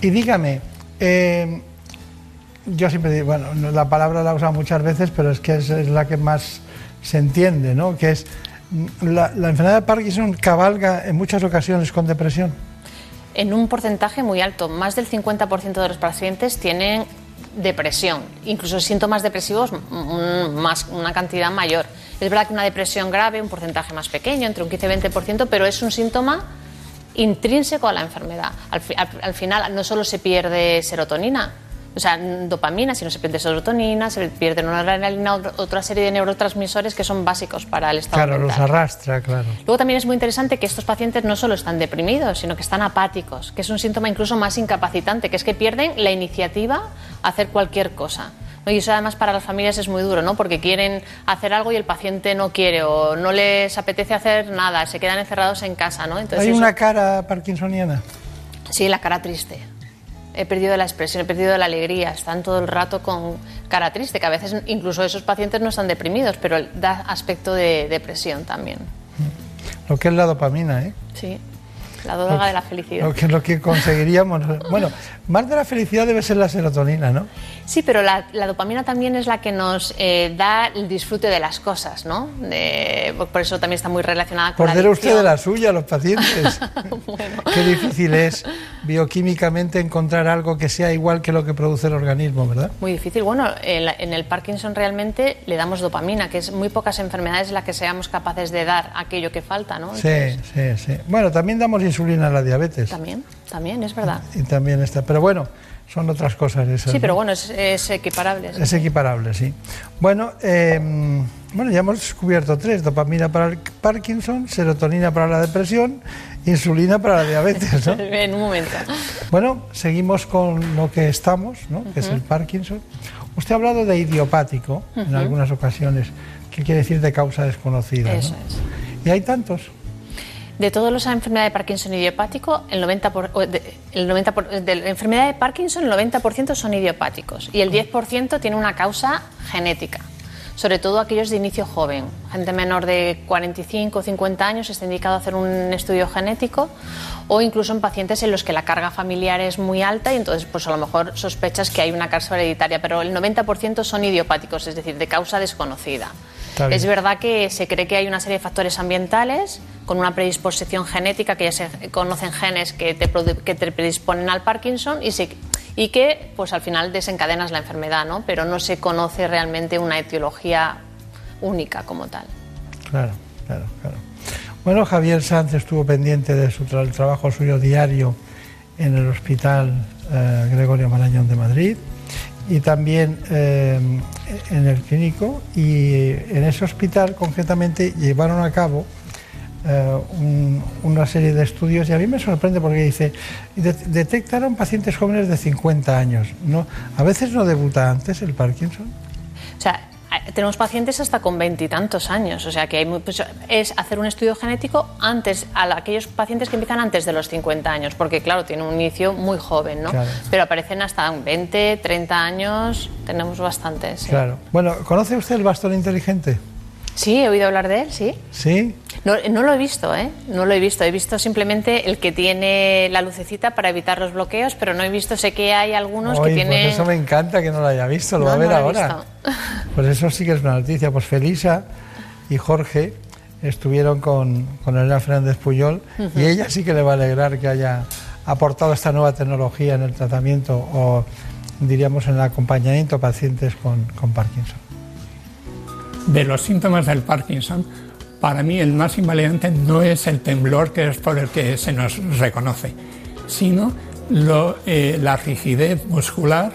Y dígame, eh, yo siempre digo, bueno, la palabra la he usado muchas veces, pero es que es, la que más se entiende, ¿no? Que es la, la enfermedad de Parkinson cabalga en muchas ocasiones con depresión. En un porcentaje muy alto, más del 50% de los pacientes tienen depresión, incluso síntomas depresivos más, una cantidad mayor. Es verdad que una depresión grave, un porcentaje más pequeño, entre un 15 y 20%, pero es un síntoma intrínseco a la enfermedad. al final no solo se pierde serotonina, o sea, dopamina, si no se pierde serotonina, se pierde noradrenalina, otra serie de neurotransmisores que son básicos para el estado Claro, los arrastra, claro. Luego también es muy interesante que estos pacientes no solo están deprimidos, sino que están apáticos, que es un síntoma incluso más incapacitante, que es que pierden la iniciativa a hacer cualquier cosa. Y eso además para las familias es muy duro, ¿no? Porque quieren hacer algo y el paciente no quiere o no les apetece hacer nada, se quedan encerrados en casa, ¿no? Entonces, ¿Hay una cara parkinsoniana? Sí, la cara triste he perdido la expresión, he perdido la alegría, están todo el rato con cara triste, que a veces incluso esos pacientes no están deprimidos, pero da aspecto de depresión también. Lo que es la dopamina, ¿eh? Sí. La droga de la felicidad. Lo que, lo que conseguiríamos. bueno, más de la felicidad debe ser la serotonina, ¿no? Sí, pero la, dopamina también es la que nos eh, da el disfrute de las cosas, ¿no? por eso también está muy relacionada con por la usted de la suya, los pacientes. [LAUGHS] Qué difícil es bioquímicamente encontrar algo que sea igual que lo que produce el organismo, ¿verdad? Muy difícil. Bueno, en el Parkinson realmente le damos dopamina, que es muy pocas enfermedades en las que seamos capaces de dar aquello que falta, ¿no? Sí, sí, sí. Bueno, también damos insulina a la diabetes. También, también, es verdad. Y también está. Pero bueno, son otras cosas esas. Sí, pero bueno, es, equiparable. Es equiparable, sí. Bueno, em, bueno, ya hemos descubierto tres: dopamina para el Parkinson, serotonina para la depresión, insulina para la diabetes. ¿no? [LAUGHS] en un momento. Bueno, seguimos con lo que estamos, ¿no? que es el Parkinson. Usted ha hablado de idiopático en algunas ocasiones, que quiere decir de causa desconocida. Eso es. ¿Y hay tantos? De todas las enfermedades de Parkinson idiopático, el 90%, de, el 90 de la enfermedad de Parkinson, el 90% son idiopáticos y el 10% tiene una causa genética sobre todo aquellos de inicio joven. Gente menor de 45 o 50 años está indicado hacer un estudio genético o incluso en pacientes en los que la carga familiar es muy alta y entonces pues a lo mejor sospechas que hay una causa hereditaria, pero el 90% son idiopáticos, es decir, de causa desconocida. Es verdad que se cree que hay una serie de factores ambientales con una predisposición genética, que ya se conocen genes que te, que te predisponen al Parkinson y, y que pues al final desencadenas la enfermedad, ¿no? pero no se conoce realmente una etiología única como tal. Claro, claro, claro. Bueno, Javier Sanz estuvo pendiente de su trabajo suyo diario en el Hospital eh, Gregorio Marañón de Madrid y también eh, en el clínico y en ese hospital concretamente llevaron a cabo eh, una serie de estudios y a mí me sorprende porque dice, detectaron pacientes jóvenes de 50 años. ¿no? ¿A veces no debuta antes el Parkinson? O sea, tenemos pacientes hasta con veintitantos años, o sea que hay pues, es hacer un estudio genético antes a aquellos pacientes que empiezan antes de los 50 años, porque claro, tiene un inicio muy joven, ¿no? Pero aparecen hasta 20, 30 años, tenemos bastantes. Claro. Bueno, ¿conoce usted el bastón inteligente? Sí, he oído hablar de él, sí. ¿Sí? No, lo he visto, ¿eh? No lo he visto. He visto simplemente el que tiene la lucecita para evitar los bloqueos, pero no he visto, sé que hay algunos que tienen... Pues eso me encanta que no lo haya visto, lo va a ver ahora. [LAUGHS] Pues eso sí que es una noticia. Pues Felisa y Jorge estuvieron con, con Elena Fernández Puyol y ella sí que le va a alegrar que haya aportado esta nueva tecnología en el tratamiento o diríamos en el acompañamiento a pacientes con, con Parkinson de los síntomas del Parkinson, para mí el más invalidante no es el temblor, que es por el que se nos reconoce, sino eh, la rigidez muscular,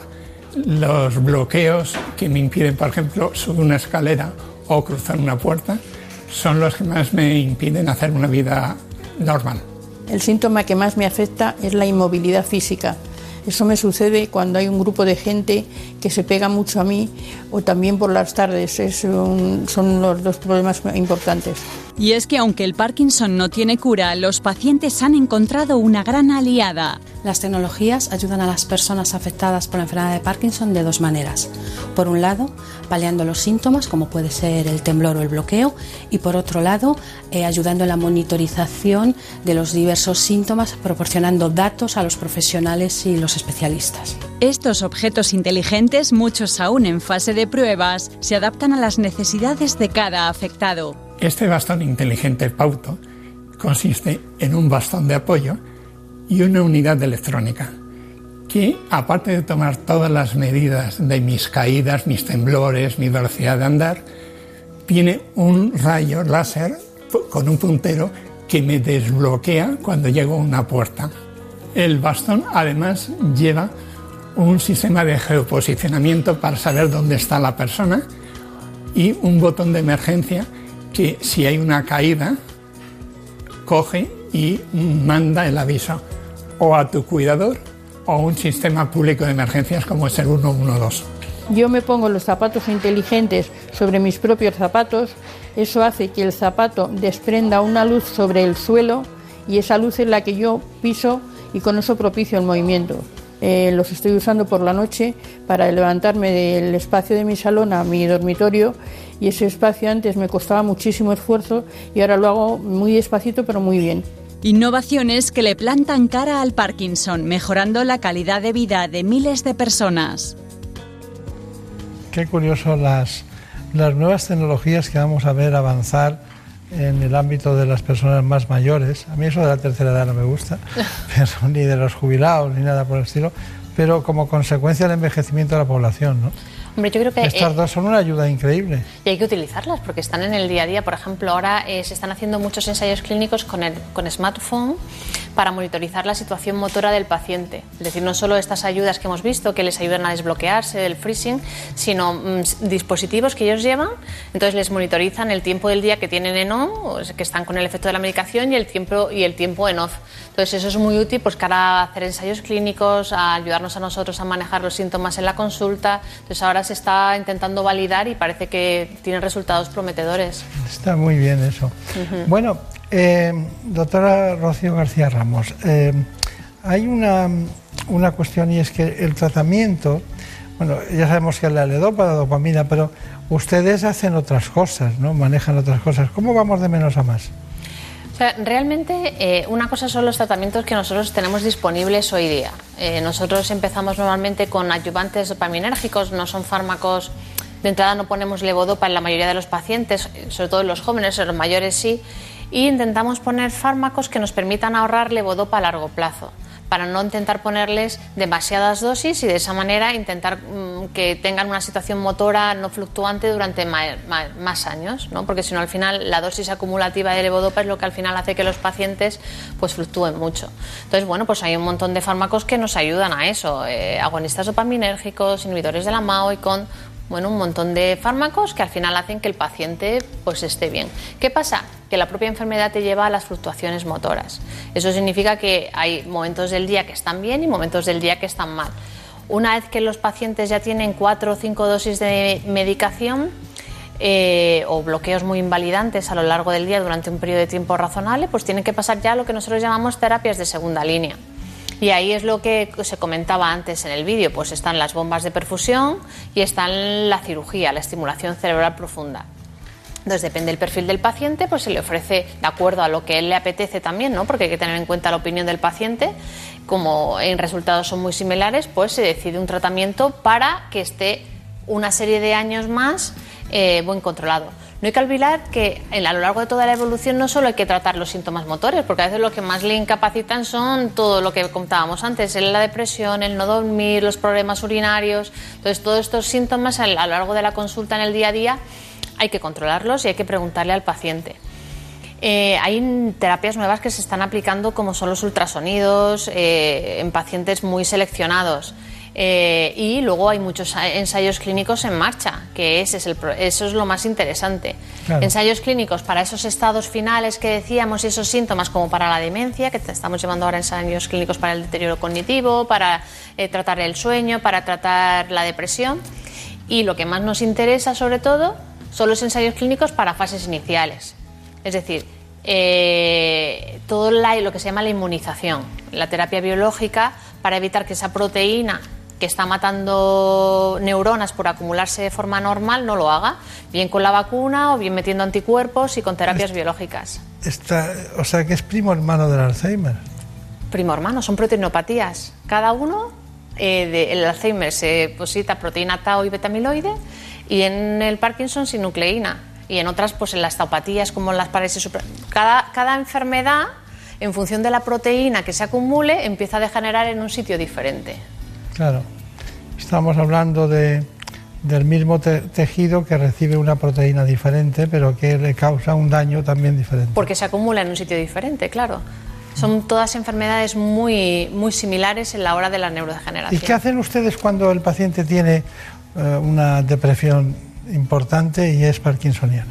los bloqueos que me impiden, por ejemplo, subir una escalera o cruzar una puerta, son los que más me impiden hacer una vida normal. El síntoma que más me afecta es la inmovilidad física eso me sucede cuando hay un grupo de gente que se pega mucho a mí o también por las tardes. son los dos problemas importantes. Y es que aunque el Parkinson no tiene cura, los pacientes han encontrado una gran aliada. Las tecnologías ayudan a las personas afectadas por la enfermedad de Parkinson de dos maneras. Por un lado, paliando los síntomas, como puede ser el temblor o el bloqueo, y por otro lado, eh, ayudando en la monitorización de los diversos síntomas, proporcionando datos a los profesionales y los especialistas. Estos objetos inteligentes, muchos aún en fase de pruebas, se adaptan a las necesidades de cada afectado. Este bastón inteligente Pauto consiste en un bastón de apoyo y una unidad electrónica que, aparte de tomar todas las medidas de mis caídas, mis temblores, mi velocidad de andar, tiene un rayo láser con un puntero que me desbloquea cuando llego a una puerta. El bastón además lleva un sistema de geoposicionamiento para saber dónde está la persona y un botón de emergencia que si hay una caída, coge y manda el aviso o a tu cuidador o a un sistema público de emergencias como es el 112. Yo me pongo los zapatos inteligentes sobre mis propios zapatos, eso hace que el zapato desprenda una luz sobre el suelo y esa luz es la que yo piso y con eso propicio el movimiento. Eh, los estoy usando por la noche para levantarme del espacio de mi salón a mi dormitorio y ese espacio antes me costaba muchísimo esfuerzo y ahora lo hago muy despacito pero muy bien. Innovaciones que le plantan cara al Parkinson, mejorando la calidad de vida de miles de personas. Qué curioso las, las nuevas tecnologías que vamos a ver avanzar en el ámbito de las personas más mayores. A mí eso de la tercera edad no me gusta, [LAUGHS] pero, ni de los jubilados ni nada por el estilo, pero como consecuencia del envejecimiento de la población, ¿no? Hombre, yo creo que Estas eh, dos son una ayuda increíble. y hay que utilizarlas porque están en el día a día. Por ejemplo, ahora eh, se están haciendo muchos ensayos clínicos con, el, con smartphone para monitorizar la situación motora del paciente. Es decir, no solo estas ayudas que hemos visto que les ayudan a desbloquearse del freezing, sino mm, s- dispositivos que ellos llevan. Entonces les monitorizan el tiempo del día que tienen en on, o sea, que están con el efecto de la medicación, y el tiempo, y el tiempo en off. Entonces eso es muy útil pues, para hacer ensayos clínicos, a ayudarnos a nosotros a manejar los síntomas en la consulta. Entonces ahora se está intentando validar y parece que tienen resultados prometedores. Está muy bien eso. Ujú. Bueno, eh, doctora Rocío García Ramos, eh, hay una, una cuestión y es que el tratamiento, bueno, ya sabemos que es la ledopa, la dopamina, pero ustedes hacen otras cosas, ¿no? Manejan otras cosas. ¿Cómo vamos de menos a más? O sea, realmente eh, una cosa son los tratamientos que nosotros tenemos disponibles hoy día. Eh, nosotros empezamos normalmente con ayudantes dopaminérgicos, no son fármacos, de entrada no ponemos levodopa en la mayoría de los pacientes, sobre todo en los jóvenes, en los mayores sí, y intentamos poner fármacos que nos permitan ahorrar levodopa a largo plazo para no intentar ponerles demasiadas dosis y de esa manera intentar mm, que tengan una situación motora no fluctuante durante más años, ¿no? porque si no al final la dosis acumulativa de levodopa es lo que al final hace que los pacientes pues fluctúen mucho. Entonces bueno, pues hay un montón de fármacos que nos ayudan a eso, eh, agonistas dopaminérgicos, inhibidores de la MAO y con bueno, un montón de fármacos que al final hacen que el paciente pues esté bien. ¿Qué pasa? Que la propia enfermedad te lleva a las fluctuaciones motoras. Eso significa que hay momentos del día que están bien y momentos del día que están mal. Una vez que los pacientes ya tienen cuatro o cinco dosis de medicación eh, o bloqueos muy invalidantes a lo largo del día durante un periodo de tiempo razonable, pues tienen que pasar ya lo que nosotros llamamos terapias de segunda línea. Y ahí es lo que se comentaba antes en el vídeo, pues están las bombas de perfusión y están la cirugía, la estimulación cerebral profunda. Entonces depende del perfil del paciente, pues se le ofrece de acuerdo a lo que él le apetece también, ¿no? Porque hay que tener en cuenta la opinión del paciente. Como en resultados son muy similares, pues se decide un tratamiento para que esté una serie de años más eh, buen controlado. No hay que olvidar que a lo largo de toda la evolución no solo hay que tratar los síntomas motores, porque a veces lo que más le incapacitan son todo lo que contábamos antes, la depresión, el no dormir, los problemas urinarios. Entonces, todos estos síntomas a lo largo de la consulta en el día a día hay que controlarlos y hay que preguntarle al paciente. Eh, hay terapias nuevas que se están aplicando como son los ultrasonidos eh, en pacientes muy seleccionados. Eh, y luego hay muchos ensayos clínicos en marcha, que ese es el eso es lo más interesante. Claro. Ensayos clínicos para esos estados finales que decíamos y esos síntomas como para la demencia, que te estamos llevando ahora ensayos clínicos para el deterioro cognitivo, para eh, tratar el sueño, para tratar la depresión. Y lo que más nos interesa sobre todo son los ensayos clínicos para fases iniciales. Es decir, eh, todo la- lo que se llama la inmunización, la terapia biológica para evitar que esa proteína que está matando neuronas por acumularse de forma normal no lo haga, bien con la vacuna o bien metiendo anticuerpos y con terapias biológicas. Está, o sea que es primo hermano del Alzheimer. Primo hermano, son proteinopatías. Cada uno, eh, de- el Alzheimer se posita proteína tau y betamiloide y en el Parkinson sinucleína. Y en otras, pues en las taupatías como en las parálisis Cada, cada enfermedad, en función de la proteína que se acumule, empieza a degenerar en un sitio diferente. Claro. Estamos hablando de, del mismo te- tejido que recibe una proteína diferente, pero que le causa un daño también diferente. Porque se acumula en un sitio diferente, claro. Son todas enfermedades muy, muy similares en la hora de la ¿Y neurodegeneración. qué hacen ustedes cuando el paciente tiene eh, una depresión importante y es parkinsoniano?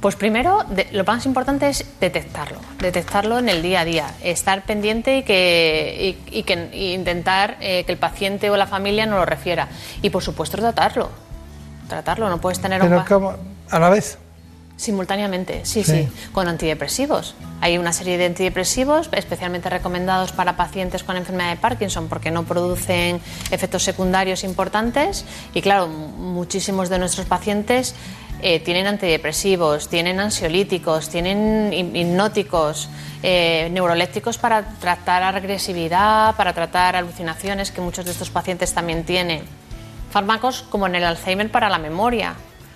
Pues primero, de- lo más importante es detectarlo, detectarlo en el día a día, estar pendiente y que, y, y que y intentar eh, que el paciente o la familia no lo refiera. Y por supuesto tratarlo, tratarlo, no puedes tener un Pero como, a la vez. Simultáneamente, sí, Sí. sí, con antidepresivos. Hay una serie de antidepresivos especialmente recomendados para pacientes con enfermedad de Parkinson porque no producen efectos secundarios importantes y claro, muchísimos de nuestros pacientes eh, tienen antidepresivos, tienen ansiolíticos, tienen hipnóticos, eh, para tratar agresividad, para tratar alucinaciones que muchos de estos pacientes también tienen. Fármacos como en el Alzheimer para la memoria.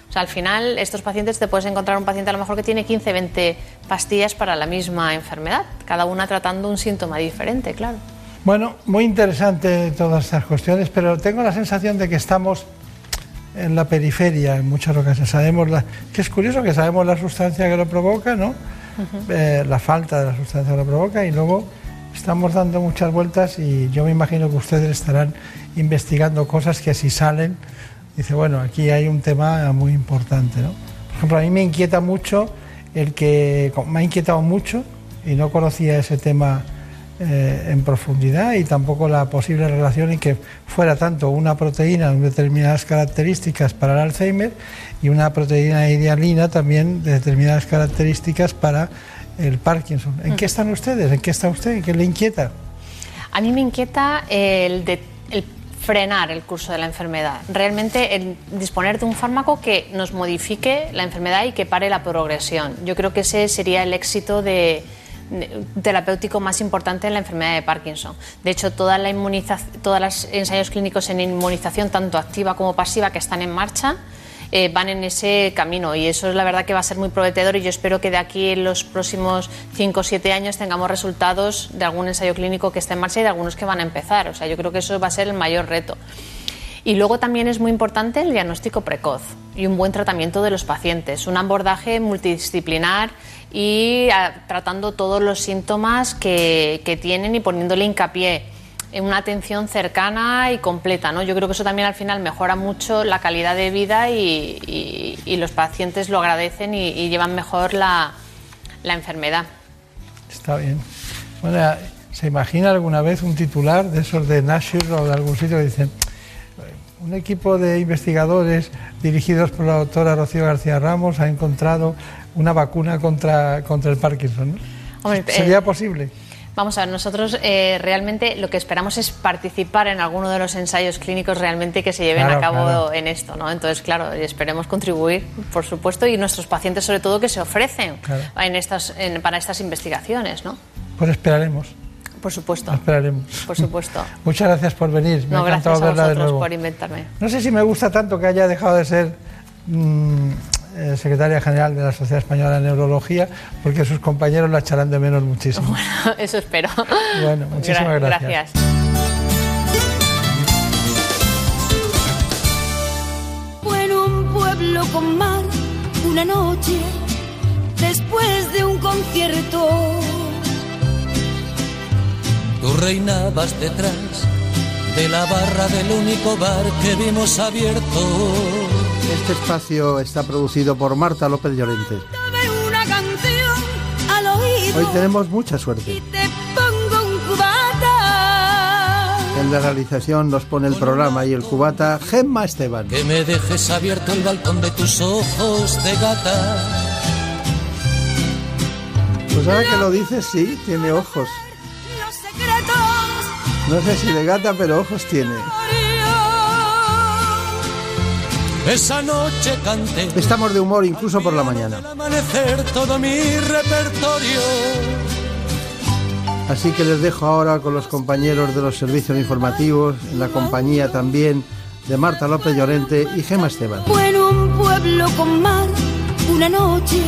O sea, al final, estos pacientes te puedes encontrar un paciente a lo mejor que tiene 15, 20 pastillas para la misma enfermedad, cada una tratando un síntoma diferente, claro. Bueno, muy interesante todas estas cuestiones, pero tengo la sensación de que estamos en la periferia en muchas ocasiones. Sabemos la, que es curioso que sabemos la sustancia que lo provoca, ¿no? Eh, la falta de la sustancia que lo provoca y luego estamos dando muchas vueltas y yo me imagino que ustedes estarán investigando cosas que si salen, dice, bueno, aquí hay un tema muy importante, ¿no? Por ejemplo, a mí me inquieta mucho el que me ha inquietado mucho y no conocía ese tema eh, en profundidad y tampoco la posible relación en que fuera tanto una proteína con determinadas características para el Alzheimer y una proteína idealina también de determinadas características para el Parkinson. ¿En qué están ustedes? ¿En qué está usted? ¿En qué le inquieta? A mí me inquieta el, de, el frenar el curso de la enfermedad. Realmente el disponer de un fármaco que nos modifique la enfermedad y que pare la progresión. Yo creo que ese sería el éxito de, terapéutico más importante en la enfermedad de Parkinson. De hecho, toda la todos los ensayos clínicos en inmunización, tanto activa como pasiva, que están en marcha, eh, van en ese camino y eso es la verdad que va a ser muy prometedor y yo espero que de aquí en los próximos 5 o 7 años tengamos resultados de algún ensayo clínico que esté en marcha y de algunos que van a empezar. O sea, yo creo que eso va a ser el mayor reto. Y luego también es muy importante el diagnóstico precoz y un buen tratamiento de los pacientes, un abordaje multidisciplinar y ah, tratando todos los síntomas que, que tienen y poniéndole hincapié en una atención cercana y completa. ¿no? Yo creo que eso también al final mejora mucho la calidad de vida y, y, los pacientes lo agradecen y, llevan mejor la, la, enfermedad. Está bien. Bueno, ¿se imagina alguna vez un titular de esos de Nashville o de algún sitio que dicen un equipo de investigadores dirigidos por la doctora Rocío García Ramos ha encontrado una vacuna contra, contra el Parkinson. ¿Sería eh, posible? Vamos a ver, nosotros eh, realmente lo que esperamos es participar en alguno de los ensayos clínicos realmente que se lleven a cabo en esto, ¿no? Entonces, claro, esperemos contribuir, por supuesto, y nuestros pacientes sobre todo que se ofrecen en estas, para estas investigaciones, ¿no? Pues esperaremos. Por supuesto. Esperaremos. Por supuesto. [LAUGHS] Muchas gracias por venir. Me ha encantado verla de nuevo. por inventarme. No sé si me gusta tanto que haya dejado de ser mm, eh, secretaria general de la Sociedad Española de Neurología, porque sus compañeros la echarán de menos muchísimo. Bueno, [LAUGHS] eso espero. Bueno, muchísimas gracias. gracias. Bueno, un pueblo con mar, una noche, después de un concierto. Tú reinabas detrás de la barra del único bar que vimos abierto este espacio está producido por Marta López Llorente. Hoy tenemos mucha suerte. En la realización nos pone el programa y el cubata Gemma Esteban. Que me dejes abierto el balcón de tus ojos de gata. Pues ahora que lo dices, sí, tiene ojos. No sé si de gata, pero ojos tiene. Esa noche canté. Estamos de humor incluso por la mañana. Amanecer todo mi repertorio. Así que les dejo ahora con los compañeros de los servicios informativos, en la compañía también de Marta López Llorente y Gema Esteban. Bueno, un pueblo con mar, una noche,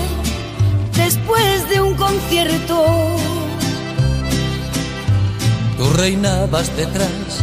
después de un concierto. Tú reinabas detrás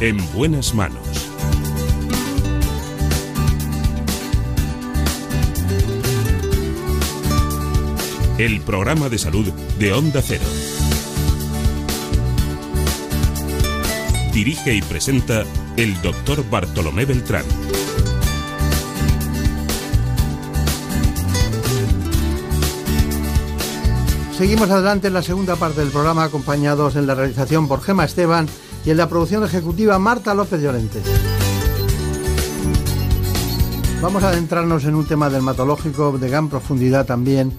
En buenas manos el programa de salud de Onda Cero. Dirige y presenta el doctor Bartolomé Beltrán. Seguimos adelante en la segunda parte del programa, acompañados en la realización por Gema Esteban y en la producción ejecutiva Marta López Llorente. Vamos a adentrarnos en un tema dermatológico de gran profundidad también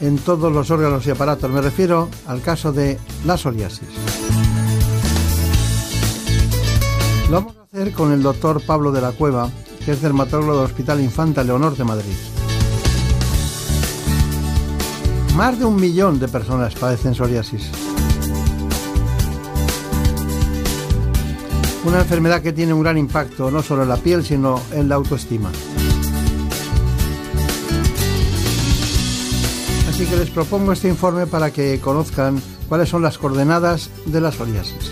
en todos los órganos y aparatos. Me refiero al caso de la psoriasis. Lo vamos a hacer con el doctor Pablo de la Cueva, que es dermatólogo del Hospital Infanta Leonor de Madrid. Más de un millón de personas padecen psoriasis. Una enfermedad que tiene un gran impacto no solo en la piel, sino en la autoestima. Así que les propongo este informe para que conozcan cuáles son las coordenadas de la psoriasis.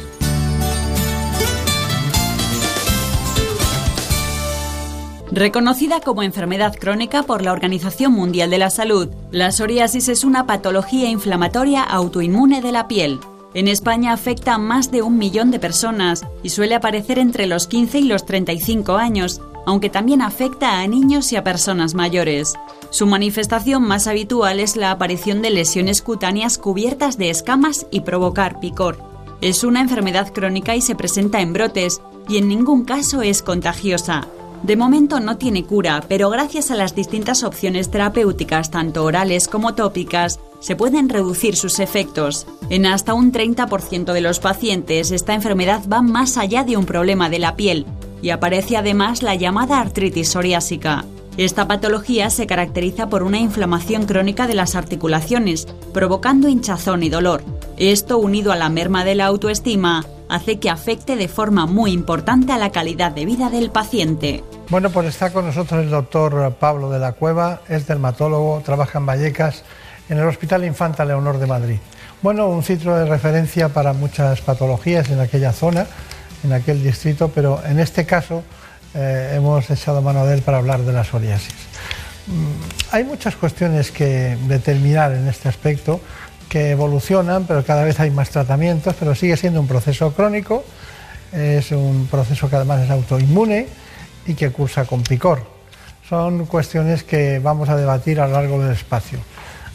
Reconocida como enfermedad crónica por la Organización Mundial de la Salud, la psoriasis es una patología inflamatoria autoinmune de la piel. En España afecta a más de un millón de personas y suele aparecer entre los 15 y los 35 años, aunque también afecta a niños y a personas mayores. Su manifestación más habitual es la aparición de lesiones cutáneas cubiertas de escamas y provocar picor. Es una enfermedad crónica y se presenta en brotes, y en ningún caso es contagiosa. De momento no tiene cura, pero gracias a las distintas opciones terapéuticas, tanto orales como tópicas, se pueden reducir sus efectos. En hasta un 30% de los pacientes, esta enfermedad va más allá de un problema de la piel y aparece además la llamada artritis psoriásica. Esta patología se caracteriza por una inflamación crónica de las articulaciones, provocando hinchazón y dolor. Esto, unido a la merma de la autoestima, hace que afecte de forma muy importante a la calidad de vida del paciente. Bueno, pues está con nosotros el doctor Pablo de la Cueva, es dermatólogo, trabaja en Vallecas, en el Hospital Infanta Leonor de Madrid. Bueno, un sitio de referencia para muchas patologías en aquella zona, en aquel distrito, pero en este caso eh, hemos echado mano de él para hablar de la psoriasis. Mm, hay muchas cuestiones que determinar en este aspecto que evolucionan, pero cada vez hay más tratamientos, pero sigue siendo un proceso crónico, es un proceso que además es autoinmune y que cursa con picor. Son cuestiones que vamos a debatir a lo largo del espacio,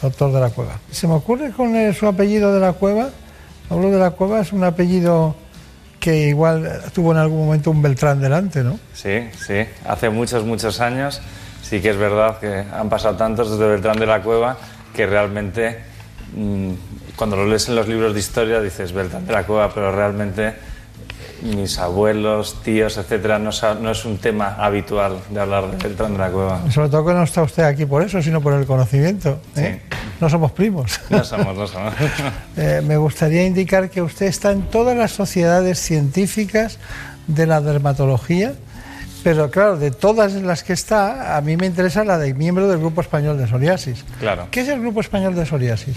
doctor de la Cueva. Se me ocurre con su apellido de la Cueva, Pablo de la Cueva es un apellido que igual tuvo en algún momento un Beltrán delante, ¿no? Sí, sí, hace muchos, muchos años sí que es verdad que han pasado tantos desde Beltrán de la Cueva que realmente cuando lo lees en los libros de historia dices Beltrán de la Cueva, pero realmente mis abuelos, tíos, etcétera, no, es un tema habitual de hablar de Beltrán de la Cueva. Sobre todo que no está usted aquí por eso, sino por el conocimiento. ¿eh? No somos primos. [LAUGHS] No somos, no somos. [LAUGHS] Eh, me gustaría indicar que usted está en todas las sociedades científicas de la dermatología, pero claro, de todas las que está, a mí me interesa la de miembro del Grupo Español de Psoriasis. Claro. ¿Qué es el Grupo Español de Psoriasis?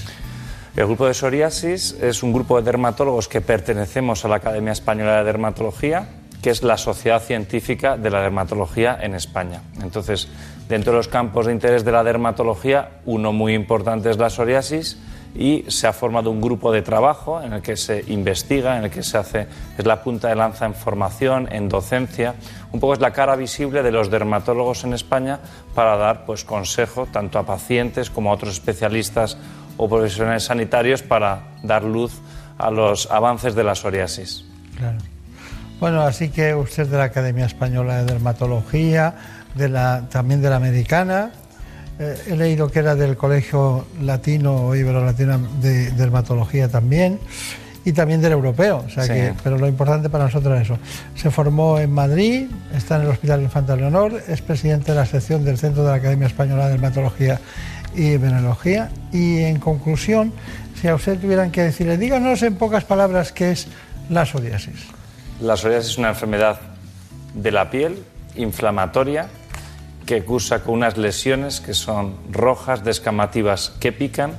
El grupo de psoriasis es un grupo de dermatólogos que pertenecemos a la Academia Española de Dermatología, que es la sociedad científica de la dermatología en España. Entonces, dentro de los campos de interés de la dermatología, uno muy importante es la psoriasis y se ha formado un grupo de trabajo en el que se investiga, en el que se hace, es la punta de lanza en formación, en docencia, un poco es la cara visible de los dermatólogos en España para dar pues consejo tanto a pacientes como a otros especialistas o profesionales sanitarios para dar luz a los avances de la psoriasis. Claro. Bueno, así que usted es de la Academia Española de Dermatología, de la, también de la Americana. Eh, he leído que era del Colegio Latino o Ibero-Latino de Dermatología también y también del europeo. O sea que, pero lo importante para nosotros es eso. Se formó en Madrid, está en el Hospital Infanta Leonor, es presidente de la sección del Centro de la Academia Española de Dermatología y venología. Y en conclusión, si a usted tuvieran que decirle, díganos en pocas palabras qué es la psoriasis. La psoriasis es una enfermedad de la piel inflamatoria que cursa con unas lesiones que son rojas, descamativas, que pican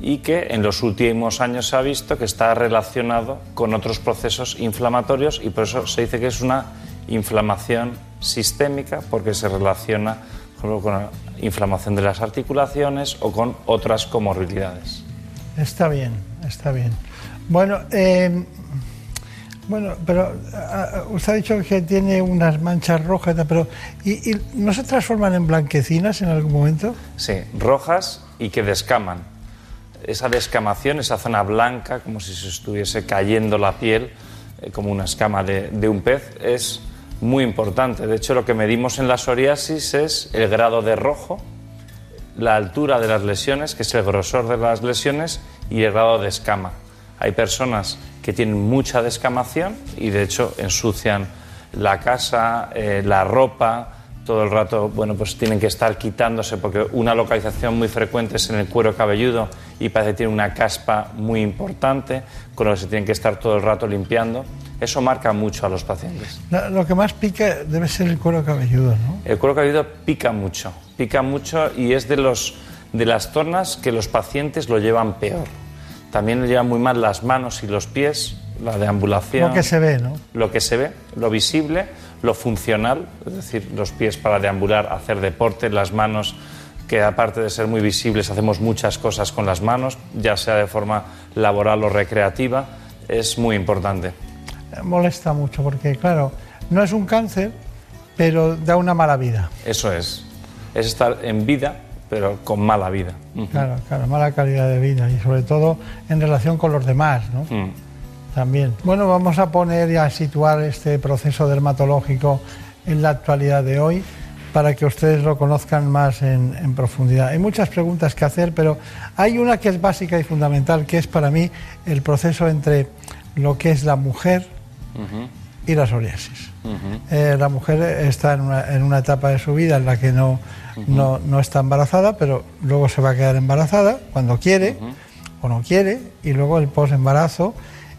y que en los últimos años se ha visto que está relacionado con otros procesos inflamatorios y por eso se dice que es una inflamación sistémica porque se relaciona con inflamación de las articulaciones o con otras comorbilidades. Está bien, está bien. Bueno, eh, bueno, pero ah, usted ha dicho que tiene unas manchas rojas, pero ¿y, y no se transforman en blanquecinas en algún momento? Sí, rojas y que descaman. Esa descamación, esa zona blanca, como si se estuviese cayendo la piel, eh, como una escama de, de un pez, es muy importante. De hecho, lo que medimos en la psoriasis es el grado de rojo, la altura de las lesiones, que es el grosor de las lesiones, y el grado de escama. Hay personas que tienen mucha descamación y de hecho ensucian la casa, eh, la ropa, todo el rato, bueno, pues tienen que estar quitándose porque una localización muy frecuente es en el cuero cabelludo y parece que tiene una caspa muy importante, con lo que se tienen que estar todo el rato limpiando. Eso marca mucho a los pacientes. Lo, que más pica debe ser el cuero cabelludo, ¿no? El cuero cabelludo pica mucho, pica mucho y es de, los, de las zonas que los pacientes lo llevan peor. También lo llevan muy mal las manos y los pies, la deambulación. Lo que se ve, ¿no? Lo que se ve, lo visible, lo funcional, es decir, los pies para deambular, hacer deporte, las manos, que aparte de ser muy visibles, hacemos muchas cosas con las manos, ya sea de forma laboral o recreativa, es muy importante. Molesta mucho porque, claro, no es un cáncer, pero da una mala vida. Eso es. Es estar en vida, pero con mala vida. Claro, claro, mala calidad de vida y sobre todo en relación con los demás, ¿no? Mm. También. Bueno, vamos a poner y a situar este proceso dermatológico en la actualidad de hoy para que ustedes lo conozcan más en, en profundidad. Hay muchas preguntas que hacer, pero hay una que es básica y fundamental, que es para mí el proceso entre lo que es la mujer y la psoriasis. Eh, la mujer está en una, en una etapa de su vida en la que no, no, no está embarazada, pero luego se va a quedar embarazada cuando quiere o no quiere, y luego el posembarazo,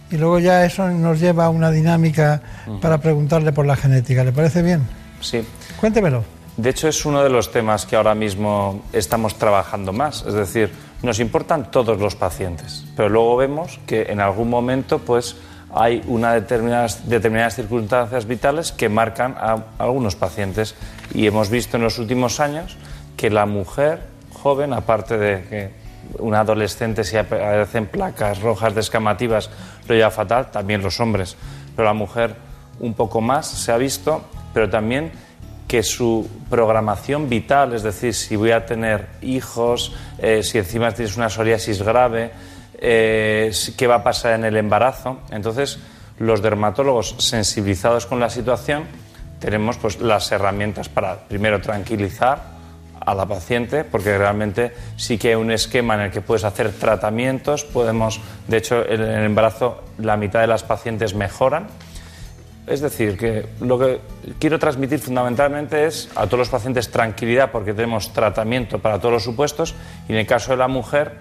y luego ya eso nos lleva a una dinámica para preguntarle por la genética. ¿Le parece bien? Sí. Cuéntemelo. De hecho, es uno de los temas que ahora mismo estamos trabajando más. Es decir, nos importan todos los pacientes, pero luego vemos que en algún momento, pues, hay una determinadas, determinadas circunstancias vitales que marcan a algunos pacientes. Y hemos visto en los últimos años que la mujer joven, aparte de que una adolescente si aparecen placas rojas descamativas lo lleva fatal, también los hombres. Pero la mujer un poco más se ha visto, pero también que su programación vital, es decir, si voy a tener hijos, eh, si encima tienes una psoriasis grave, eh, qué va a pasar en el embarazo. Entonces, los dermatólogos sensibilizados con la situación tenemos pues las herramientas para primero tranquilizar a la paciente, porque realmente sí que hay un esquema en el que puedes hacer tratamientos, podemos, de hecho, en el embarazo la mitad de las pacientes mejoran. Es decir, que lo que quiero transmitir fundamentalmente es a todos los pacientes tranquilidad porque tenemos tratamiento para todos los supuestos y en el caso de la mujer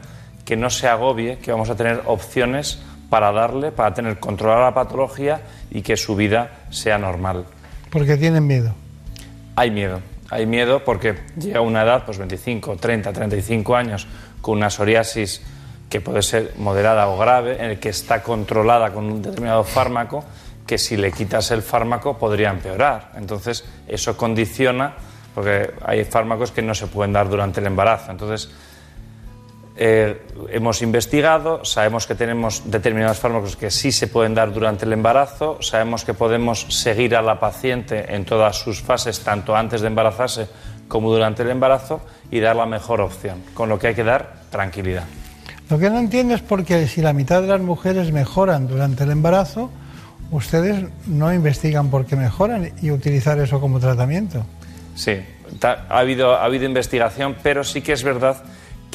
que no se agobie, que vamos a tener opciones para darle, para tener controlada la patología y que su vida sea normal. Porque tienen miedo. Hay miedo, hay miedo porque llega una edad, pues 25, 30, 35 años, con una psoriasis que puede ser moderada o grave, en el que está controlada con un determinado fármaco, que si le quitas el fármaco podría empeorar. Entonces, eso condiciona, porque hay fármacos que no se pueden dar durante el embarazo. Entonces, eh, hemos investigado, sabemos que tenemos determinados fármacos que sí se pueden dar durante el embarazo, sabemos que podemos seguir a la paciente en todas sus fases, tanto antes de embarazarse como durante el embarazo, y dar la mejor opción, con lo que hay que dar tranquilidad. Lo que no entiendo es porque si la mitad de las mujeres mejoran durante el embarazo, ustedes no investigan por qué mejoran y utilizar eso como tratamiento. Sí, ha habido, ha habido investigación, pero sí que es verdad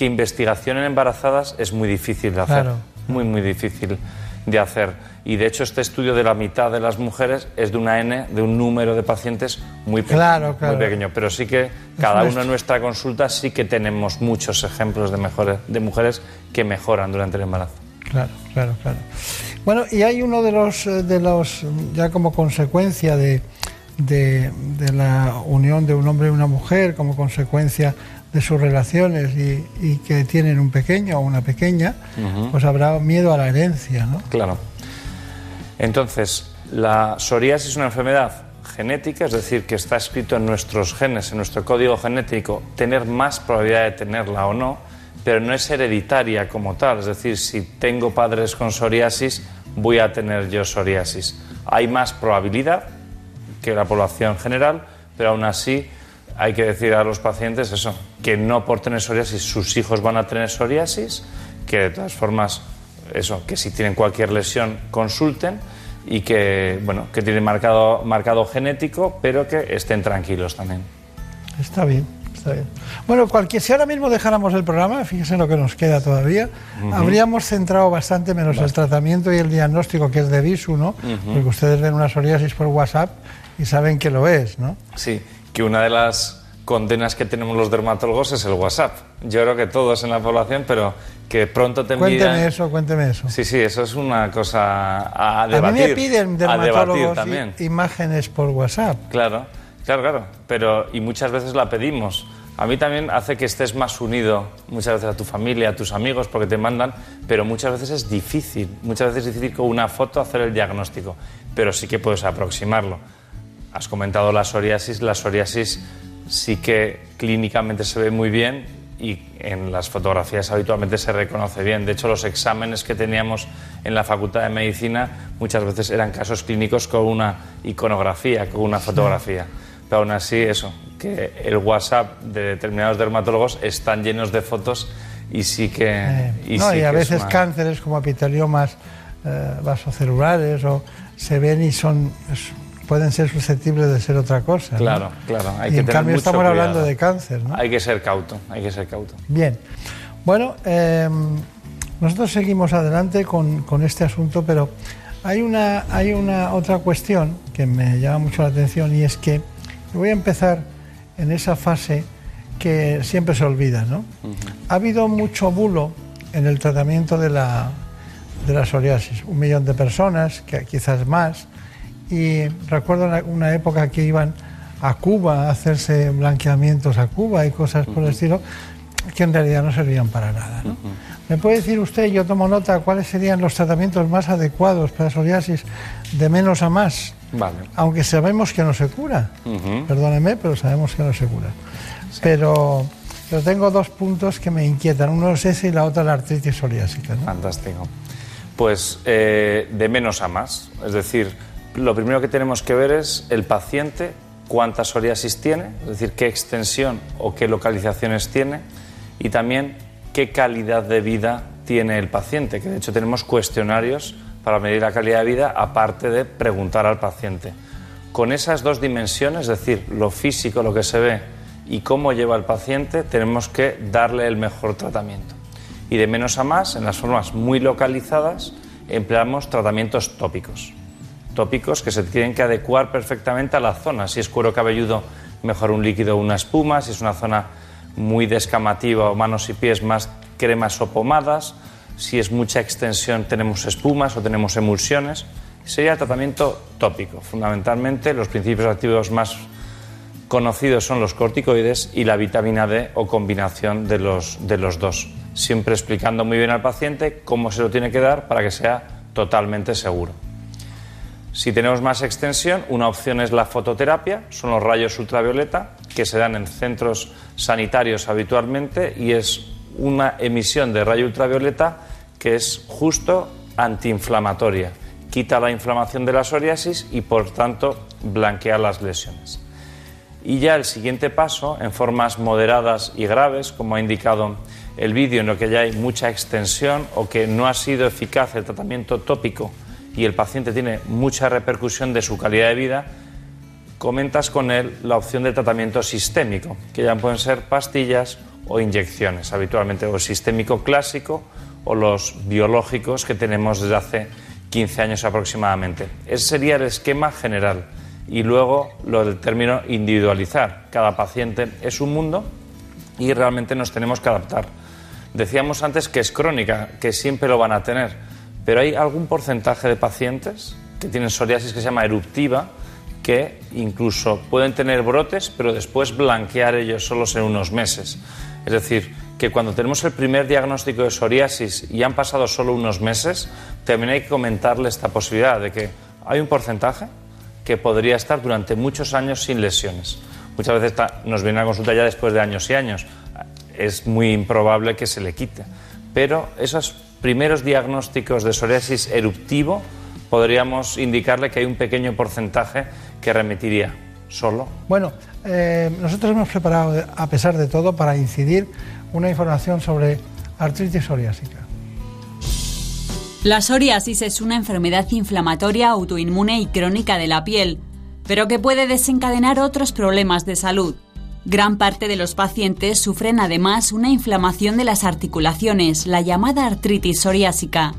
que investigación en embarazadas es muy difícil de hacer. Claro. Muy, muy difícil de hacer. Y de hecho, este estudio de la mitad de las mujeres es de una N, de un número de pacientes muy pequeño. Claro, claro. Muy pequeño. Pero sí que cada un uno en nuestra consulta sí que tenemos muchos ejemplos de, mejores, de mujeres que mejoran durante el embarazo. Claro, claro, claro. Bueno, y hay uno de los, eh, de los ya como consecuencia de, de, de la unión de un hombre y una mujer, como consecuencia de sus relaciones y, y que tienen un pequeño o una pequeña, pues habrá miedo a la herencia, ¿no? Claro. Entonces, ¿la psoriasis es una enfermedad? genética, es decir, que está escrito en nuestros genes, en nuestro código genético, tener más probabilidad de tenerla o no, pero no es hereditaria como tal. Es decir, si tengo padres con psoriasis, voy a tener yo psoriasis. Hay más probabilidad que la población general, pero aún así hay que decir a los pacientes eso, que no por tener psoriasis sus hijos van a tener psoriasis, que de todas formas, eso, que si tienen cualquier lesión consulten y que, bueno, que tienen marcado, marcado genético, pero que estén tranquilos también. Está bien, está bien. Bueno, cualquier, si ahora mismo dejáramos el programa, fíjense lo que nos queda todavía, habríamos centrado bastante menos el tratamiento y el diagnóstico, que es de visu, ¿no? Porque ustedes ven una psoriasis por WhatsApp y saben que lo es, ¿no? Sí, que una de las condenas que tenemos los dermatólogos es el WhatsApp. Yo creo que todos en la población, pero que pronto te Cuénteme envían- eso, cuénteme eso. Sí, sí, eso es una cosa a A debatir. mí me piden a dermatólogos también. imágenes por WhatsApp. Claro, claro, claro. Pero, y muchas veces la pedimos. A mí también hace que estés más unido muchas veces a tu familia, a tus amigos, porque te mandan, pero muchas veces es difícil. Muchas veces es difícil con una foto hacer el diagnóstico, pero sí que puedes aproximarlo. Has comentado la psoriasis. La psoriasis sí que clínicamente se ve muy bien y en las fotografías habitualmente se reconoce bien. De hecho, los exámenes que teníamos en la Facultad de Medicina muchas veces eran casos clínicos con una iconografía, con una fotografía. Pero aún así, eso, que el WhatsApp de determinados dermatólogos están llenos de fotos y sí que... Eh, y no, sí y a veces una- cánceres como epiteliomas eh, vasocelulares o se ven y son es- pueden ser susceptibles de ser otra cosa. ¿no? Claro, claro. Hay y que en tener cambio mucho estamos hablando de cáncer, ¿no? Hay que ser cauto, hay que ser cauto. Bien. Bueno, eh, nosotros seguimos adelante con, con este asunto, pero hay una, hay una otra cuestión que me llama mucho la atención y es que voy a empezar en esa fase que siempre se olvida, ¿no? Ha habido mucho bulo en el tratamiento de la, de la psoriasis. Un millón de personas, que quizás más. Y recuerdo una, época que iban a Cuba a hacerse blanqueamientos a Cuba y cosas por el estilo, que en realidad no servían para nada. ¿no? ¿Me puede decir usted, yo tomo nota, cuáles serían los tratamientos más adecuados para psoriasis de menos a más? Vale. Aunque sabemos que no se cura. Ujú. Perdóneme, pero sabemos que no se cura. Pero, pero tengo dos puntos que me inquietan. Uno es ese y la otra la artritis psoriásica. ¿no? Fantástico. Pues eh, de menos a más. Es decir, lo primero que tenemos que ver es el paciente, cuánta psoriasis tiene, es decir, qué extensión o qué localizaciones tiene y también qué calidad de vida tiene el paciente, que de hecho tenemos cuestionarios para medir la calidad de vida aparte de preguntar al paciente. Con esas dos dimensiones, es decir, lo físico, lo que se ve y cómo lleva el paciente, tenemos que darle el mejor tratamiento. Y de menos a más, en las formas muy localizadas, empleamos tratamientos tópicos. Tópicos que se tienen que adecuar perfectamente a la zona. Si es cuero cabelludo, mejor un líquido o una espuma. Si es una zona muy descamativa o manos y pies, más cremas o pomadas. Si es mucha extensión, tenemos espumas o tenemos emulsiones. Sería el tratamiento tópico. Fundamentalmente, los principios activos más conocidos son los corticoides y la vitamina D o combinación de los, de los dos. Siempre explicando muy bien al paciente cómo se lo tiene que dar para que sea totalmente seguro. Si tenemos más extensión, una opción es la fototerapia, son los rayos ultravioleta que se dan en centros sanitarios habitualmente y es una emisión de rayo ultravioleta que es justo antiinflamatoria. Quita la inflamación de la psoriasis y por tanto blanquea las lesiones. Y ya el siguiente paso, en formas moderadas y graves, como ha indicado el vídeo, en lo que ya hay mucha extensión o que no ha sido eficaz el tratamiento tópico y el paciente tiene mucha repercusión de su calidad de vida, comentas con él la opción de tratamiento sistémico, que ya pueden ser pastillas o inyecciones, habitualmente o el sistémico clásico o los biológicos que tenemos desde hace 15 años aproximadamente. Ese sería el esquema general y luego lo del término individualizar. Cada paciente es un mundo y realmente nos tenemos que adaptar. Decíamos antes que es crónica, que siempre lo van a tener, pero hay algún porcentaje de pacientes que tienen psoriasis que se llama eruptiva, que incluso pueden tener brotes, pero después blanquear ellos solos en unos meses. Es decir, que cuando tenemos el primer diagnóstico de psoriasis y han pasado solo unos meses, también hay que comentarle esta posibilidad de que hay un porcentaje que podría estar durante muchos años sin lesiones. Muchas veces nos viene a consulta ya después de años y años. Es muy improbable que se le quite. Pero esos primeros diagnósticos de psoriasis eruptivo podríamos indicarle que hay un pequeño porcentaje que remitiría solo Bueno, eh, nosotros hemos preparado, a pesar de todo, para incidir una información sobre artritis psoriásica. La psoriasis es una enfermedad inflamatoria autoinmune y crónica de la piel, pero que puede desencadenar otros problemas de salud. Gran parte de los pacientes sufren además una inflamación de las articulaciones, la llamada artritis psoriásica.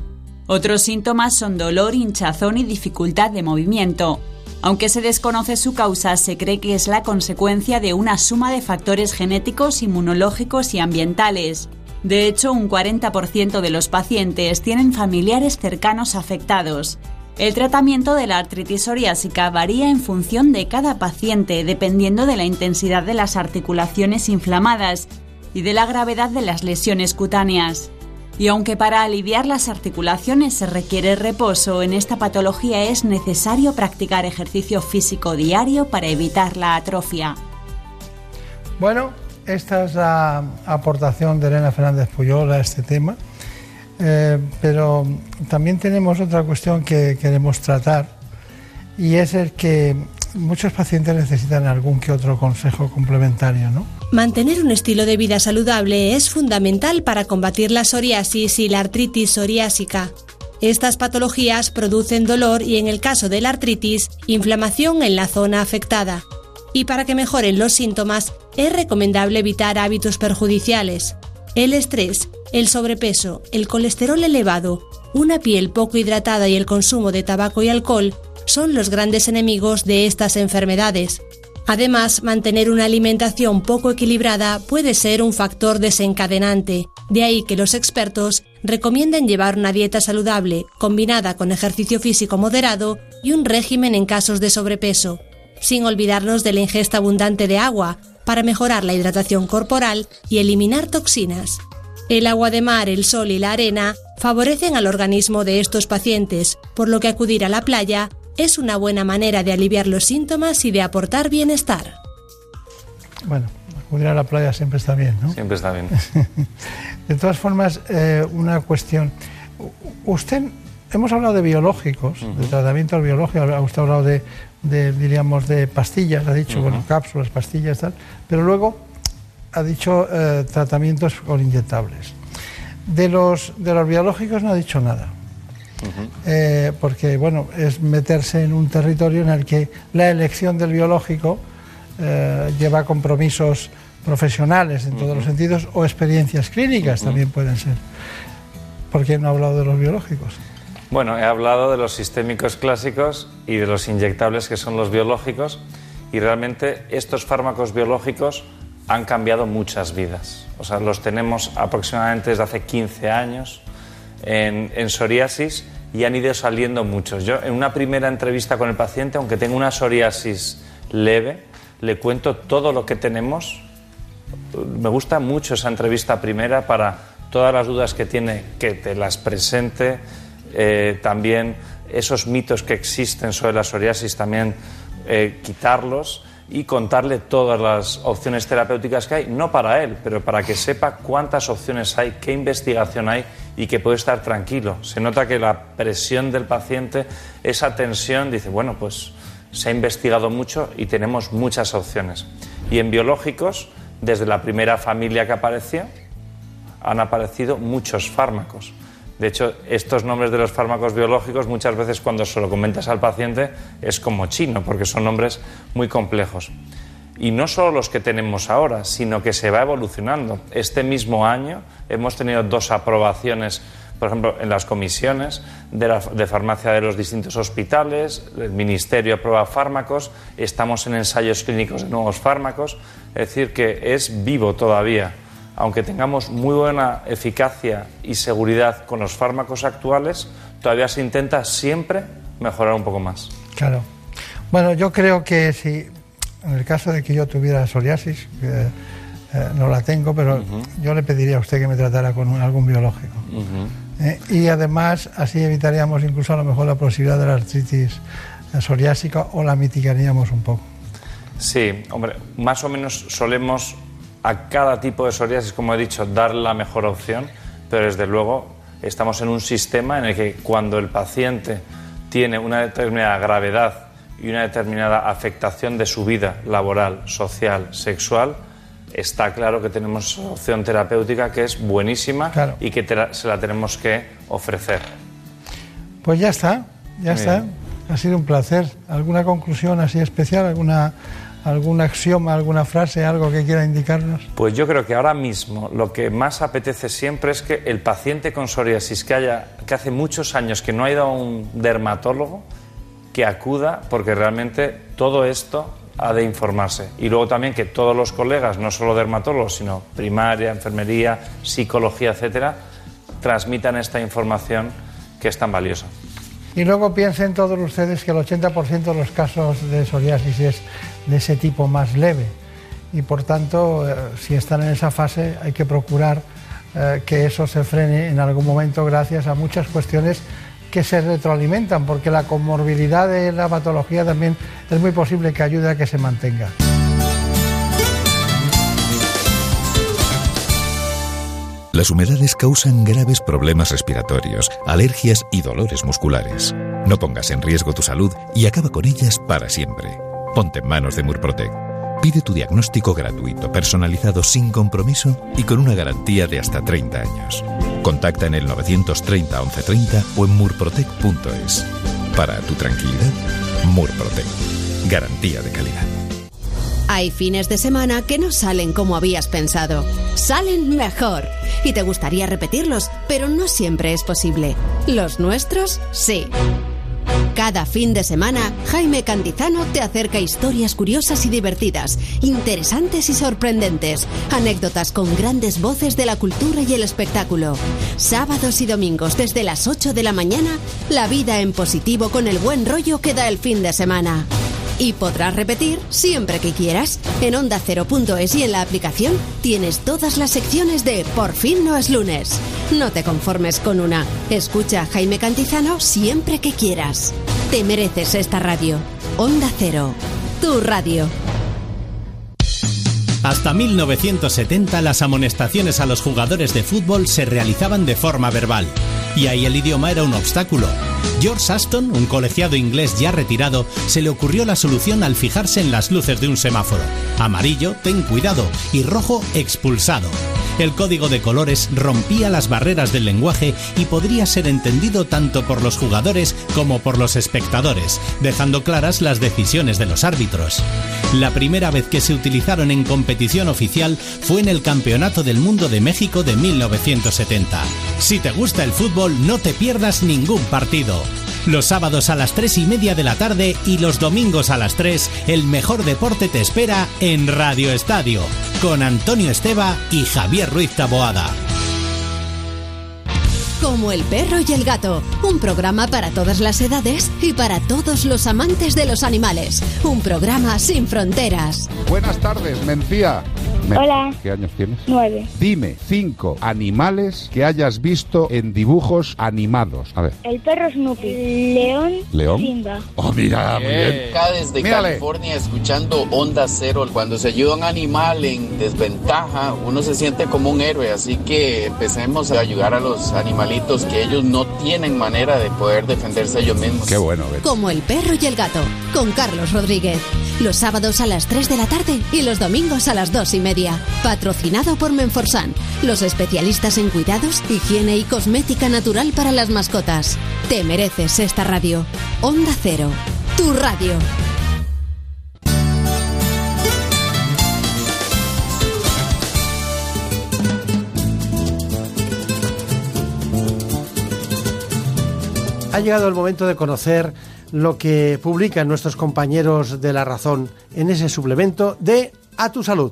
Otros síntomas son dolor, hinchazón y dificultad de movimiento. Aunque se desconoce su causa, se cree que es la consecuencia de una suma de factores genéticos, inmunológicos y ambientales. De hecho, un 40% de los pacientes tienen familiares cercanos afectados. El tratamiento de la artritis psoriásica varía en función de cada paciente, dependiendo de la intensidad de las articulaciones inflamadas y de la gravedad de las lesiones cutáneas. Y aunque para aliviar las articulaciones se requiere reposo, en esta patología es necesario practicar ejercicio físico diario para evitar la atrofia. Bueno, esta es la aportación de Elena Fernández Puyol a este tema, Eh, pero también tenemos otra cuestión que queremos tratar y es el que muchos pacientes necesitan algún que otro consejo complementario, ¿no? Mantener un estilo de vida saludable es fundamental para combatir la psoriasis y la artritis psoriásica. Estas patologías producen dolor y, en el caso de la artritis, inflamación en la zona afectada. Y para que mejoren los síntomas, es recomendable evitar hábitos perjudiciales. El estrés, el sobrepeso, el colesterol elevado, una piel poco hidratada y el consumo de tabaco y alcohol son los grandes enemigos de estas enfermedades. Además, mantener una alimentación poco equilibrada puede ser un factor desencadenante, de ahí que los expertos recomienden llevar una dieta saludable, combinada con ejercicio físico moderado y un régimen en casos de sobrepeso, sin olvidarnos de la ingesta abundante de agua para mejorar la hidratación corporal y eliminar toxinas. El agua de mar, el sol y la arena favorecen al organismo de estos pacientes, por lo que acudir a la playa es una buena manera de aliviar los síntomas y de aportar bienestar. Bueno, acudir a la playa siempre está bien, ¿no? siempre está bien. [LAUGHS] De todas formas, eh, una cuestión. Usted, hemos hablado de biológicos, de tratamientos biológicos, usted ha hablado de, de, diríamos, de pastillas, ha dicho, bueno, cápsulas, pastillas, tal, pero luego ha dicho eh, tratamientos con inyectables. De los, de los biológicos no ha dicho nada. Eh, porque bueno, es meterse en un territorio en el que la elección del biológico eh, lleva compromisos profesionales en todos los sentidos o experiencias clínicas también pueden ser. ¿Por qué no ha hablado de los biológicos? Bueno, he hablado de los sistémicos clásicos y de los inyectables que son los biológicos y realmente estos fármacos biológicos han cambiado muchas vidas. O sea, los tenemos aproximadamente desde hace 15 años en, en psoriasis y han ido saliendo muchos. Yo en una primera entrevista con el paciente, aunque tenga una psoriasis leve, le cuento todo lo que tenemos. Me gusta mucho esa entrevista primera para todas las dudas que tiene, que te las presente, eh, también esos mitos que existen sobre la psoriasis, también eh, quitarlos y contarle todas las opciones terapéuticas que hay, no para él, pero para que sepa cuántas opciones hay, qué investigación hay y que puede estar tranquilo. Se nota que la presión del paciente, esa tensión, dice, bueno, pues se ha investigado mucho y tenemos muchas opciones. Y en biológicos, desde la primera familia que apareció, han aparecido muchos fármacos. De hecho, estos nombres de los fármacos biológicos muchas veces cuando se lo comentas al paciente es como chino, porque son nombres muy complejos. Y no solo los que tenemos ahora, sino que se va evolucionando. Este mismo año hemos tenido dos aprobaciones, por ejemplo, en las comisiones de, farmacia de los distintos hospitales, el Ministerio aprueba fármacos, estamos en ensayos clínicos de nuevos fármacos, es decir, que es vivo todavía aunque tengamos muy buena eficacia y seguridad con los fármacos actuales, todavía se intenta siempre mejorar un poco más. Claro. Bueno, yo creo que si, en el caso de que yo tuviera psoriasis, eh, no la tengo, pero uh -huh. yo le pediría a usted que me tratara con un, algún biológico. Uh -huh. eh, y además, así evitaríamos incluso a lo mejor la posibilidad de la artritis psoriásica o la mitigaríamos un poco. Sí, hombre, más o menos solemos a cada tipo de psoriasis, como he dicho, dar la mejor opción, pero desde luego estamos en un sistema en el que cuando el paciente tiene una determinada gravedad y una determinada afectación de su vida laboral, social, sexual, está claro que tenemos opción terapéutica que es buenísima y que se la tenemos que ofrecer. Pues ya está, ya está. Ha sido un placer. ¿Alguna conclusión así especial? ¿Alguna, ¿Algún axioma, alguna frase, algo que quiera indicarnos? Pues yo creo que ahora mismo lo que más apetece siempre es que el paciente con psoriasis que, haya, que hace muchos años que no ha ido a un dermatólogo, que acuda porque realmente todo esto ha de informarse. Y luego también que todos los colegas, no solo dermatólogos, sino primaria, enfermería, psicología, etcétera, transmitan esta información que es tan valiosa. Y luego piensen todos ustedes que el 80% de los casos de psoriasis es de ese tipo más leve. Y por tanto, eh, si están en esa fase, hay que procurar eh, que eso se frene en algún momento gracias a muchas cuestiones que se retroalimentan, porque la comorbilidad de la patología también es muy posible que ayude a que se mantenga. Las humedades causan graves problemas respiratorios, alergias y dolores musculares. No pongas en riesgo tu salud y acaba con ellas para siempre. Ponte en manos de Murprotec. Pide tu diagnóstico gratuito, personalizado sin compromiso y con una garantía de hasta 30 años. Contacta en el 930 1130 o en murprotec.es. Para tu tranquilidad, Murprotec. Garantía de calidad. Hay fines de semana que no salen como habías pensado. Salen mejor. Y te gustaría repetirlos, pero no siempre es posible. Los nuestros, sí. Cada fin de semana, Jaime Cantizano te acerca historias curiosas y divertidas, interesantes y sorprendentes, anécdotas con grandes voces de la cultura y el espectáculo. Sábados y domingos desde las 8 de la mañana, la vida en positivo con el buen rollo que da el fin de semana. Y podrás repetir siempre que quieras. En onda ondacero.es y en la aplicación tienes todas las secciones de Por fin no es lunes. No te conformes con una. Escucha a Jaime Cantizano siempre que quieras. Te mereces esta radio. Onda Cero. Tu radio. Hasta 1970 las amonestaciones a los jugadores de fútbol se realizaban de forma verbal, y ahí el idioma era un obstáculo. George Aston, un colegiado inglés ya retirado, se le ocurrió la solución al fijarse en las luces de un semáforo. Amarillo, ten cuidado, y rojo, expulsado. El código de colores rompía las barreras del lenguaje y podría ser entendido tanto por los jugadores como por los espectadores, dejando claras las decisiones de los árbitros. La primera vez que se utilizaron en competición oficial fue en el Campeonato del Mundo de México de 1970. Si te gusta el fútbol, no te pierdas ningún partido. Los sábados a las 3 y media de la tarde y los domingos a las 3, el mejor deporte te espera en Radio Estadio, con Antonio Esteba y Javier Ruiz Taboada. Como el perro y el gato, un programa para todas las edades y para todos los amantes de los animales. Un programa sin fronteras. Buenas tardes, Mencía. Hola. ¿Qué años tienes? Nueve. Dime cinco animales que hayas visto en dibujos animados. A ver. El perro Snoopy. León. ¿León? Simba. Oh, mira, muy bien. Acá desde Mírale. California escuchando Onda Cero. Cuando se ayuda a un animal en desventaja, uno se siente como un héroe. Así que empecemos a ayudar a los animalitos que ellos no tienen manera de poder defenderse ellos mismos. Qué bueno, Como el perro y el gato, con Carlos Rodríguez. Los sábados a las 3 de la tarde y los domingos a las 2 y media. Patrocinado por Menforsan, los especialistas en cuidados, higiene y cosmética natural para las mascotas. Te mereces esta radio. Onda Cero, tu radio. Ha llegado el momento de conocer lo que publican nuestros compañeros de La Razón en ese suplemento de A tu Salud.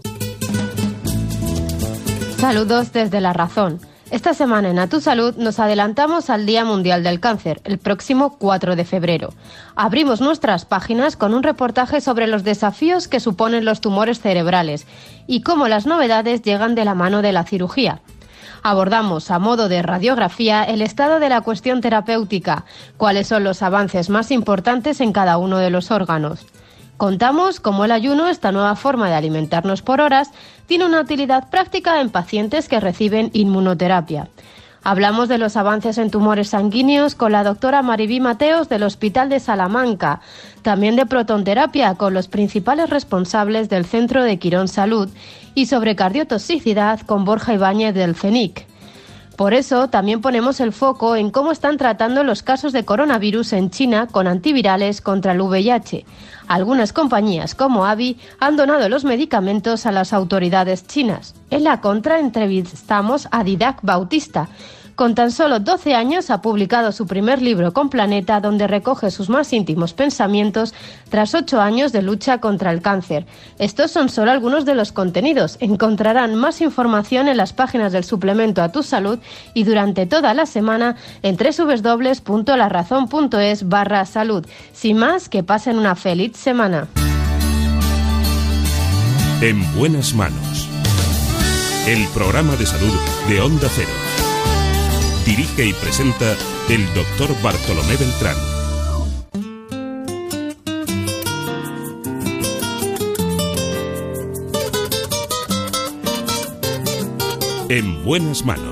Saludos desde La Razón. Esta semana en A Tu Salud nos adelantamos al Día Mundial del Cáncer, el próximo 4 de febrero. Abrimos nuestras páginas con un reportaje sobre los desafíos que suponen los tumores cerebrales y cómo las novedades llegan de la mano de la cirugía. Abordamos a modo de radiografía el estado de la cuestión terapéutica, cuáles son los avances más importantes en cada uno de los órganos. Contamos cómo el ayuno, esta nueva forma de alimentarnos por horas, tiene una utilidad práctica en pacientes que reciben inmunoterapia. Hablamos de los avances en tumores sanguíneos con la doctora Maribí Mateos del Hospital de Salamanca, también de protonterapia con los principales responsables del Centro de Quirón Salud y sobre cardiotoxicidad con Borja Ibáñez del CENIC. Por eso también ponemos el foco en cómo están tratando los casos de coronavirus en China con antivirales contra el VIH. Algunas compañías como AVI han donado los medicamentos a las autoridades chinas. En la contra entrevistamos a Didac Bautista, con tan solo 12 años ha publicado su primer libro con Planeta, donde recoge sus más íntimos pensamientos tras ocho años de lucha contra el cáncer. Estos son solo algunos de los contenidos. Encontrarán más información en las páginas del suplemento a tu salud y durante toda la semana en www.larazón.es barra salud. Sin más, que pasen una feliz semana. En buenas manos. El programa de salud de Onda Cero. Dirige y presenta el doctor Bartolomé Beltrán. En buenas manos.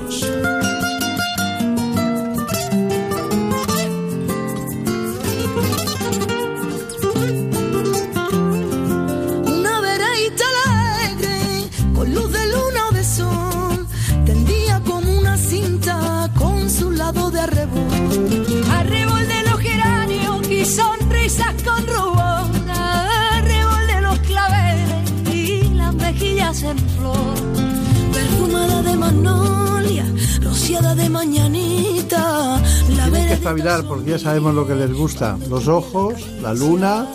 Espabilar porque ya sabemos lo que les gusta. Los ojos, la luna.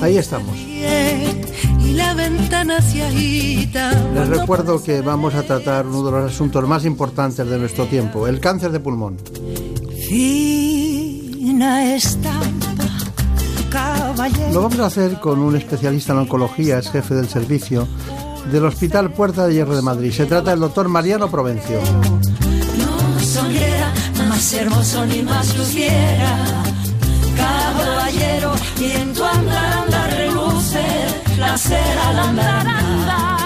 Ahí estamos. Les recuerdo que vamos a tratar uno de los asuntos más importantes de nuestro tiempo, el cáncer de pulmón. Lo vamos a hacer con un especialista en oncología, es jefe del servicio del Hospital Puerta de Hierro de Madrid. Se trata del doctor Mariano Provencio. Más hermoso ni más luciera. Caballero, y en tu andar, andar reluce la cera al andar, andar.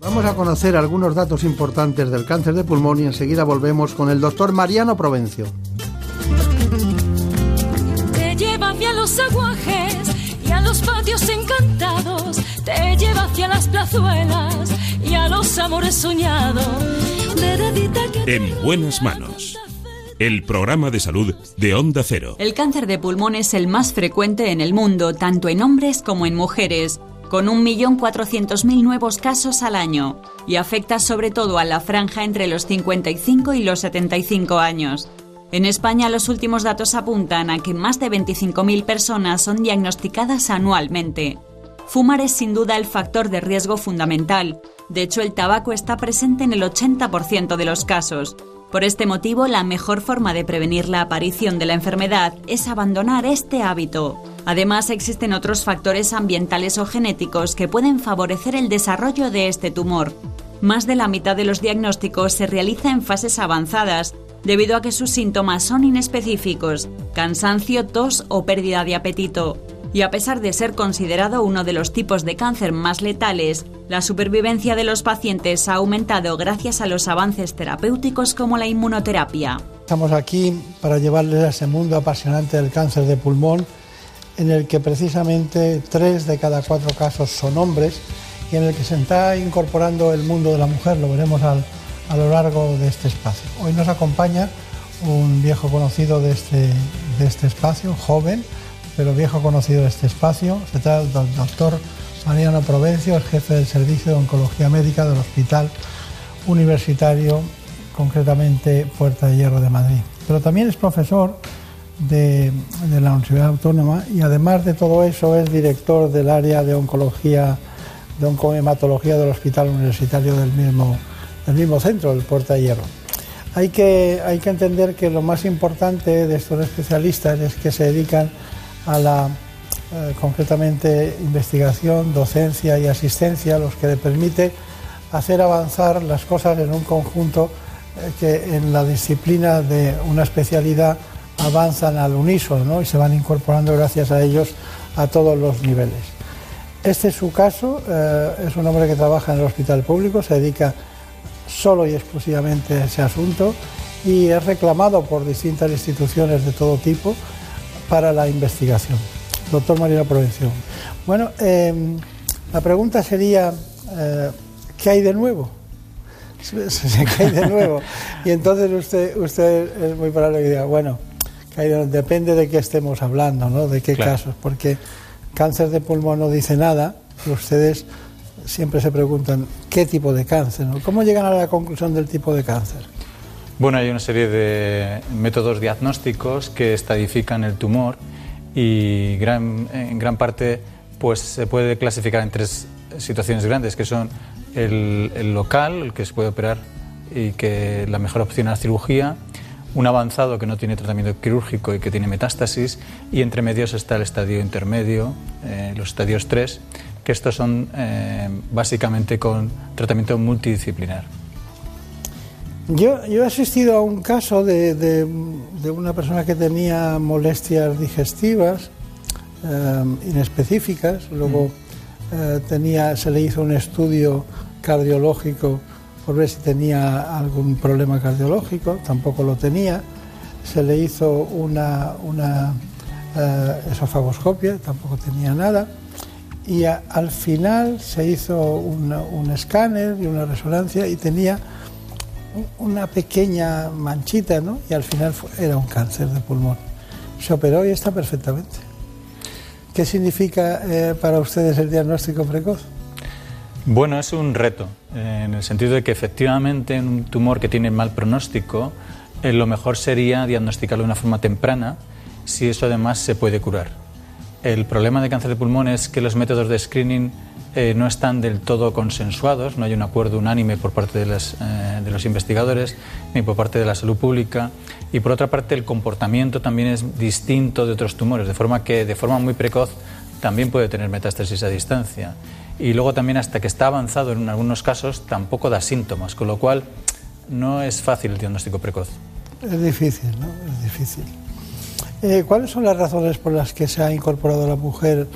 Vamos a conocer algunos datos importantes del cáncer de pulmón y enseguida volvemos con el doctor Mariano Provencio. Te lleva hacia los aguajes y a los patios encantados. Te lleva hacia las plazuelas y a los amores soñados. En buenas manos. El programa de salud de Onda Cero. El cáncer de pulmón es el más frecuente en el mundo, tanto en hombres como en mujeres, con 1.400.000 nuevos casos al año, y afecta sobre todo a la franja entre los 55 y los 75 años. En España los últimos datos apuntan a que más de 25.000 personas son diagnosticadas anualmente. Fumar es sin duda el factor de riesgo fundamental. De hecho, el tabaco está presente en el 80% de los casos. Por este motivo, la mejor forma de prevenir la aparición de la enfermedad es abandonar este hábito. Además, existen otros factores ambientales o genéticos que pueden favorecer el desarrollo de este tumor. Más de la mitad de los diagnósticos se realiza en fases avanzadas, debido a que sus síntomas son inespecíficos, cansancio, tos o pérdida de apetito. Y a pesar de ser considerado uno de los tipos de cáncer más letales, la supervivencia de los pacientes ha aumentado gracias a los avances terapéuticos como la inmunoterapia. Estamos aquí para llevarles a ese mundo apasionante del cáncer de pulmón, en el que precisamente tres de cada cuatro casos son hombres y en el que se está incorporando el mundo de la mujer, lo veremos a lo largo de este espacio. Hoy nos acompaña un viejo conocido de este, de este espacio, joven, pero viejo conocido de este espacio. Se trata del doctor Mariano Provencio, el jefe del Servicio de Oncología Médica del Hospital Universitario, concretamente Puerta de Hierro de Madrid. Pero también es profesor de, la Universidad Autónoma y además de todo eso es director del área de oncología, de oncohematología del Hospital Universitario del mismo, del mismo centro, el Puerta de Hierro. Hay que, hay que entender que lo más importante de estos especialistas es que se dedican a la eh, concretamente investigación, docencia y asistencia, los que le permite hacer avanzar las cosas en un conjunto eh, que en la disciplina de una especialidad avanzan al unísono y se van incorporando gracias a ellos a todos los niveles. Este es su caso, eh, es un hombre que trabaja en el hospital público, se dedica solo y exclusivamente a ese asunto y es reclamado por distintas instituciones de todo tipo para la investigación. Doctor Marino Provención. Bueno, em, la pregunta sería, eh, ¿qué hay de nuevo? [LAUGHS] ¿Qué hay de nuevo? Y entonces usted, usted es muy probable que diga, bueno, depende de qué estemos hablando, ¿no? De qué casos, porque cáncer de pulmón no dice nada, y ustedes siempre se preguntan qué tipo de cáncer, ¿no? ¿Cómo llegan a la conclusión del tipo de cáncer? Bueno, hay una serie de métodos diagnósticos que estadifican el tumor y gran, en gran parte pues se puede clasificar en tres situaciones grandes, que son el, el local, el que se puede operar y que la mejor opción es la cirugía, un avanzado que no tiene tratamiento quirúrgico y que tiene metástasis, y entre medios está el estadio intermedio, eh, los estadios 3, que estos son eh, básicamente con tratamiento multidisciplinar. Yo, yo, he asistido a un caso de, de, una persona que tenía molestias digestivas eh, inespecíficas, luego mm. tenía, se le hizo un estudio cardiológico por ver si tenía algún problema cardiológico, tampoco lo tenía. Se le hizo una, una eh, esofagoscopia, tampoco tenía nada. Y al final se hizo un escáner y una resonancia y tenía una pequeña manchita, ¿no? Y al final era un cáncer de pulmón. Se operó y está perfectamente. ¿Qué significa eh, para ustedes el diagnóstico precoz? Bueno, es un reto, eh, en el sentido de que efectivamente en un tumor que tiene mal pronóstico, eh, lo mejor sería diagnosticarlo de una forma temprana, si eso además se puede curar. El problema de cáncer de pulmón es que los métodos de screening eh, no están del todo consensuados, no hay un acuerdo unánime por parte de, de los investigadores ni por parte de la salud pública. Y por otra parte, el comportamiento también es distinto de otros tumores, de forma que de forma muy precoz también puede tener metástasis a distancia y luego también hasta que está avanzado en algunos casos tampoco da síntomas, con lo cual no es fácil el diagnóstico precoz. Es difícil, ¿no? Es difícil. Eh, ¿Cuáles son las razones por las que se ha incorporado la mujer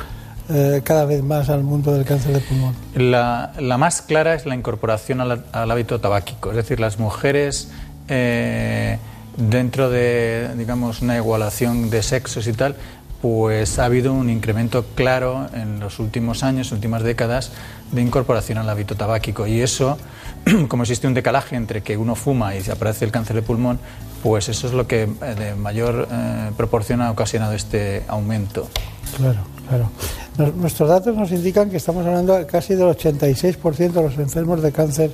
eh, cada vez más al mundo del cáncer de pulmón? La, la más clara es la incorporación al, hábito tabáquico, es decir, las mujeres eh, dentro de, digamos, una igualación de sexos y tal, pues ha habido un incremento claro en los últimos años, últimas décadas, de incorporación al hábito tabáquico. Y eso, [CLEARS THROAT] como existe un decalaje entre que uno fuma y se aparece el cáncer de pulmón, pues eso es lo que eh, de mayor eh, proporción ha ocasionado este aumento. Claro, claro. nuestros datos nos indican que estamos hablando casi del 86% de los enfermos de cáncer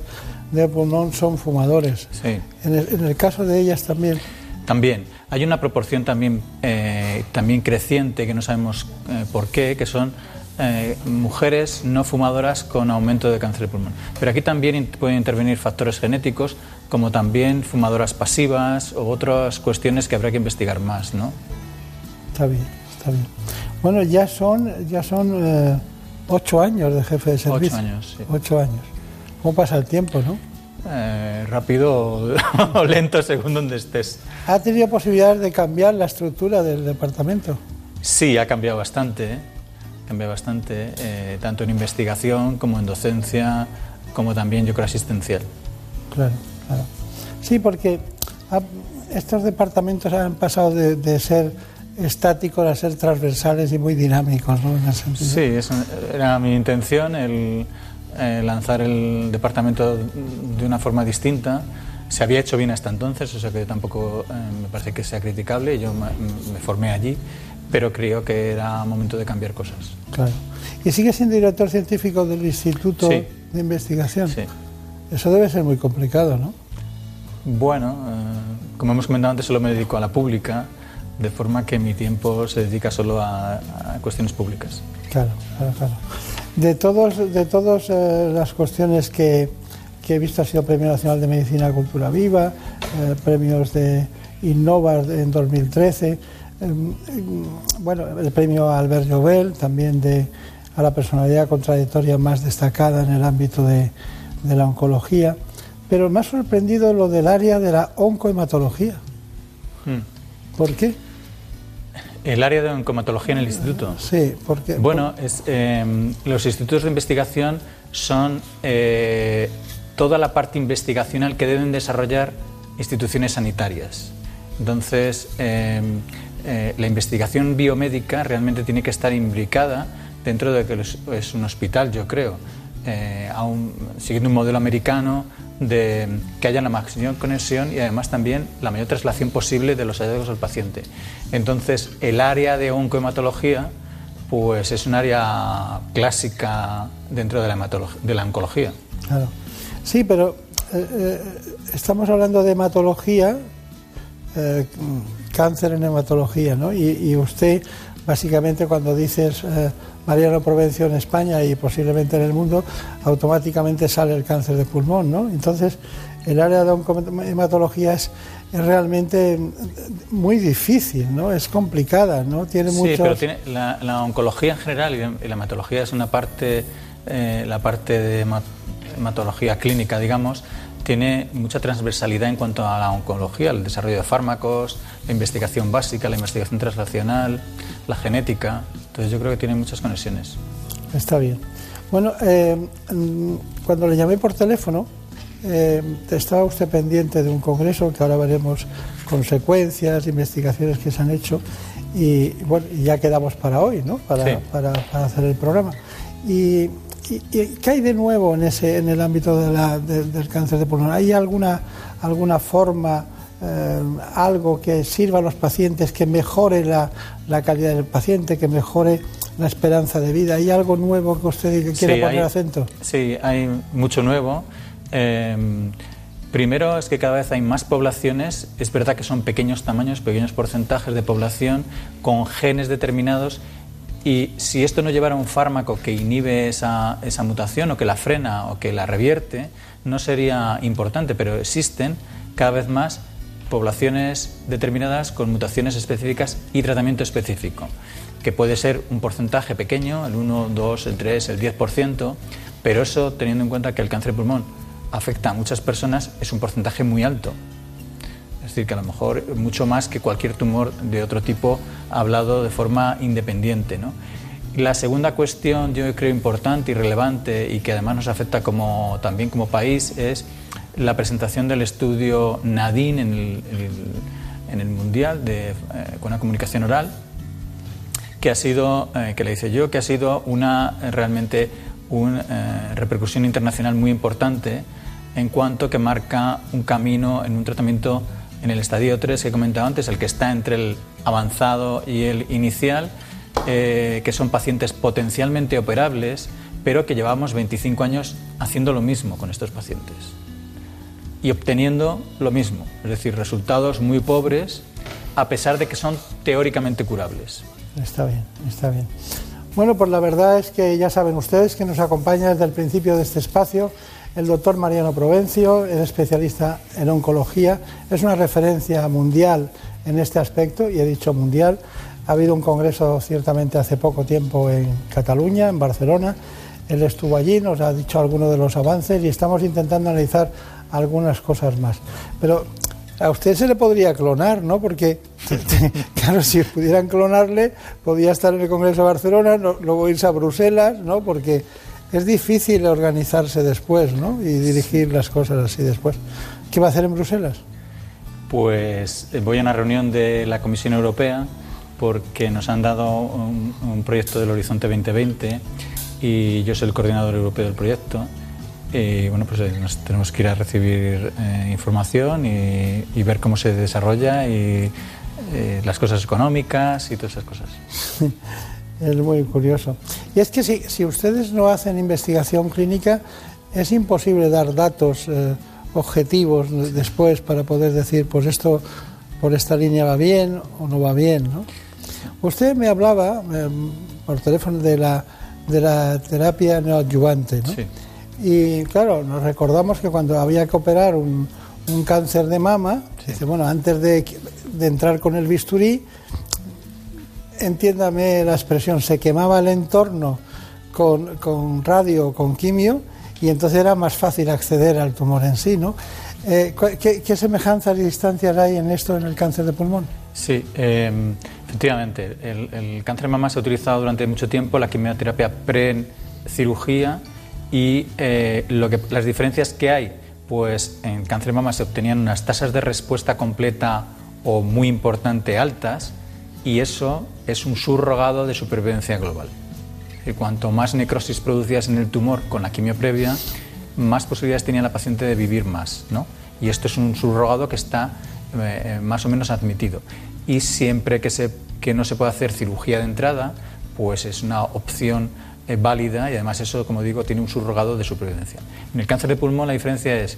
de pulmón son fumadores. Sí. en el caso de ellas también. También. Hay una proporción también, eh, también creciente, que no sabemos eh, por qué, que son eh, mujeres no fumadoras con aumento de cáncer de pulmón. Pero aquí también pueden intervenir factores genéticos, como también fumadoras pasivas o otras cuestiones que habrá que investigar más, ¿no? Está bien, está bien. Bueno, ya son, ya son ocho años de jefe de servicio. Ocho años, sí. Ocho años. ¿Cómo pasa el tiempo, no? Eh, rápido [LAUGHS] o lento según donde estés. ¿Ha tenido posibilidad de cambiar la estructura del departamento? Sí, ha cambiado bastante, ¿eh? cambiado bastante, eh, tanto en investigación como en docencia, como también yo creo asistencial. Claro, claro. Sí, porque estos departamentos han pasado de, ser estáticos a ser transversales y muy dinámicos, ¿no? Sí, era mi intención el eh, lanzar el departamento de una forma distinta. Se había hecho bien hasta entonces, o sea que tampoco eh, me parece que sea criticable. Yo me, formé allí, pero creo que era momento de cambiar cosas. Claro. ¿Y sigue siendo director científico del Instituto de Investigación? Sí. Eso debe ser muy complicado, ¿no? Bueno, eh, como hemos comentado antes, solo me dedico a la pública, de forma que mi tiempo se dedica solo a, a cuestiones públicas. Claro, claro, claro. De todas de todos, eh, las cuestiones que, he visto, ha sido Premio Nacional de Medicina Cultura Viva, eh, premios de Innova en 2013. em, em, bueno, el premio Albert Jovel, también de, a la personalidad contradictoria más destacada en el ámbito de, de la oncología. Pero me ha sorprendido lo del área de la oncohematología. Hmm. ¿Por qué? El área de oncomatología en el instituto. Sí, porque. Bueno, es, eh, los institutos de investigación son eh, toda la parte investigacional que deben desarrollar instituciones sanitarias. Entonces, eh, eh, la investigación biomédica realmente tiene que estar imbricada dentro de que es un hospital, yo creo, eh, a un- siguiendo un modelo americano de que haya la máxima conexión y además también la mayor traslación posible de los hallazgos al paciente. Entonces, el área de oncohematología pues es un área clásica dentro de la, de la oncología. Claro. Sí, pero eh, eh, estamos hablando de hematología, cáncer en hematología, ¿no? Y, y usted, básicamente, cuando dices Mariano Provencio en España y posiblemente en el mundo, automáticamente sale el cáncer de pulmón, ¿no? Entonces, el área de oncohematología es, es realmente muy difícil, ¿no? Es complicada, ¿no? Tiene Sí, muchos... pero tiene, la, la oncología en general y la, hematología es una parte, eh, la parte de hema- hematología clínica, digamos, tiene mucha transversalidad en cuanto a la oncología, el desarrollo de fármacos, la investigación básica, la investigación translacional, la genética. Entonces yo creo que tiene muchas conexiones. Está bien. Bueno, eh, cuando le llamé por teléfono, eh, estaba usted pendiente de un congreso que ahora veremos consecuencias, investigaciones que se han hecho y bueno, ya quedamos para hoy, ¿no? Para, Sí. para- para hacer el programa. Y, y- y ¿qué hay de nuevo en ese en el ámbito de la- de- del cáncer de pulmón? ¿Hay alguna alguna forma eh, algo que sirva a los pacientes, que mejore la, la calidad del paciente, que mejore la esperanza de vida. ¿Hay algo nuevo que usted quiere Sí, poner hay- acento? Sí, hay mucho nuevo. Eh, primero es que cada vez hay más poblaciones, es verdad que son pequeños tamaños, pequeños porcentajes de población con genes determinados y si esto no llevara un fármaco que inhibe esa, esa mutación o que la frena o que la revierte, no sería importante, pero existen cada vez más poblaciones determinadas con mutaciones específicas y tratamiento específico, que puede ser un porcentaje pequeño, el 1, 2, el 3, el 10%, pero eso, teniendo en cuenta que el cáncer de pulmón afecta a muchas personas, es un porcentaje muy alto. Es decir, que a lo mejor mucho más que cualquier tumor de otro tipo hablado de forma independiente. ¿no? La segunda cuestión, yo creo importante y relevante y que además nos afecta como, también como país es la presentación del estudio NADIN en el, Mundial de, eh, con la comunicación oral, que ha sido, eh, que le hice yo, que ha sido una eh, realmente una repercusión internacional muy importante en cuanto que marca un camino en un tratamiento en el estadio 3 que he comentado antes, el que está entre el avanzado y el inicial, que son pacientes potencialmente operables, pero que llevamos 25 años haciendo lo mismo con estos pacientes y obteniendo lo mismo, es decir, resultados muy pobres a pesar de que son teóricamente curables. Está bien, está bien. Bueno, pues la verdad es que ya saben ustedes que nos acompaña desde el principio de este espacio el doctor Mariano Provencio, es especialista en oncología, es una referencia mundial en este aspecto, y he dicho mundial. Ha habido un congreso ciertamente hace poco tiempo en Cataluña, en Barcelona. Él estuvo allí, nos ha dicho algunos de los avances y estamos intentando analizar algunas cosas más. Pero a usted se le podría clonar, ¿no? Porque, [LAUGHS] claro, si pudieran clonarle, podría estar en el Congreso de Barcelona, luego irse a Bruselas, ¿no? Porque es difícil organizarse después, ¿no? Y dirigir las cosas así después. ¿Qué va a hacer en Bruselas? Pues eh, voy a una reunión de la Comisión Europea porque nos han dado un, un proyecto del Horizonte 2020 y yo soy el coordinador europeo del proyecto. Y bueno, pues eh, nos tenemos que ir a recibir eh, información y, y ver cómo se desarrolla y eh, las cosas económicas y todas esas cosas. [LAUGHS] Es muy curioso. Y es que si, si ustedes no hacen investigación clínica, es imposible dar datos eh, objetivos después para poder decir, pues esto por esta línea va bien o no va bien, ¿no? Usted me hablaba eh, por teléfono de la, de la terapia neoadyuvante, ¿no? Sí. Y claro, nos recordamos que cuando había que operar un, un cáncer de mama, dice, bueno, antes de, de entrar con el bisturí, entiéndame la expresión, se quemaba el entorno con, con radio, con quimio, y entonces era más fácil acceder al tumor en sí, ¿no? Eh, ¿qué, ¿qué, semejanzas y distancias hay en esto en el cáncer de pulmón? Sí, eh, efectivamente. El, el, cáncer de mama se ha utilizado durante mucho tiempo la quimioterapia pre-cirugía y eh, lo que, las diferencias que hay, pues en cáncer de mama se obtenían unas tasas de respuesta completa o muy importante altas y eso es un subrogado de supervivencia global. Y cuanto más necrosis producías en el tumor con la quimio previa, más posibilidades tenía la paciente de vivir más. ¿no? Y esto es un subrogado que está eh, más o menos admitido. Y siempre que, se, que no se puede hacer cirugía de entrada, pues es una opción eh, válida y además eso, como digo, tiene un subrogado de supervivencia. En el cáncer de pulmón la diferencia es,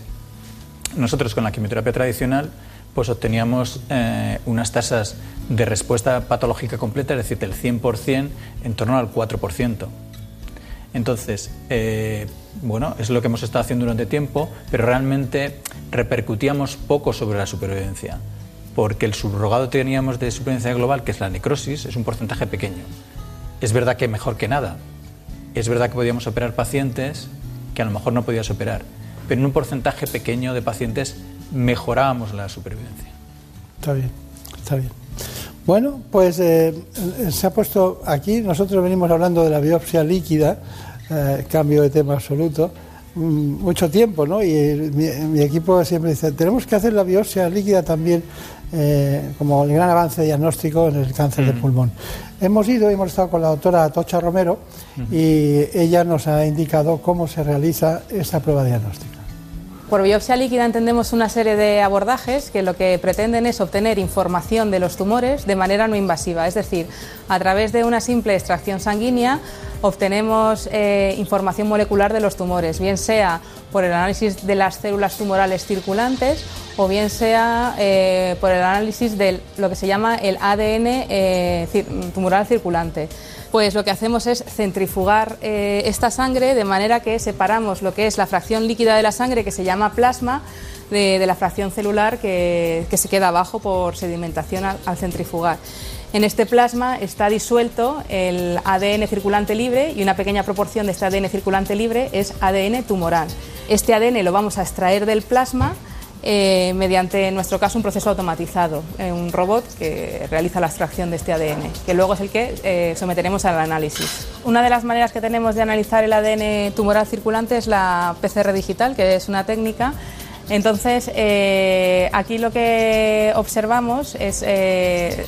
nosotros con la quimioterapia tradicional, pues obteníamos eh, unas tasas de respuesta patológica completa, es decir, del 100% en torno al 4%. Entonces, eh, bueno, es lo que hemos estado haciendo durante tiempo, pero realmente repercutíamos poco sobre la supervivencia, porque el subrogado que teníamos de supervivencia global, que es la necrosis, es un porcentaje pequeño. Es verdad que mejor que nada. Es verdad que podíamos operar pacientes que a lo mejor no podías operar, pero en un porcentaje pequeño de pacientes mejorábamos la supervivencia. Está bien, está bien. Bueno, pues eh, se ha puesto aquí, nosotros venimos hablando de la biopsia líquida, eh, cambio de tema absoluto, mm, mucho tiempo, ¿no? Y mi, equipo siempre dice, tenemos que hacer la biopsia líquida también eh, como el gran avance diagnóstico en el cáncer de pulmón. Hemos ido, hemos estado con la doctora Tocha Romero y ella nos ha indicado cómo se realiza esta prueba diagnóstica. Por biopsia líquida entendemos una serie de abordajes que lo que pretenden es obtener información de los tumores de manera no invasiva, es decir, a través de una simple extracción sanguínea obtenemos eh, información molecular de los tumores, bien sea por el análisis de las células tumorales circulantes o bien sea eh, por el análisis de lo que se llama el ADN eh, tumoral circulante pues lo que hacemos es centrifugar eh, esta sangre de manera que separamos lo que es la fracción líquida de la sangre, que se llama plasma, de, la fracción celular que, se queda abajo por sedimentación al, centrifugar. En este plasma está disuelto el ADN circulante libre y una pequeña proporción de este ADN circulante libre es ADN tumoral. Este ADN lo vamos a extraer del plasma eh, mediante, en nuestro caso, un proceso automatizado, eh, un robot que realiza la extracción de este ADN, que luego es el que eh, someteremos al análisis. Una de las maneras que tenemos de analizar el ADN tumoral circulante es la PCR digital, que es una técnica entonces, aquí lo que observamos es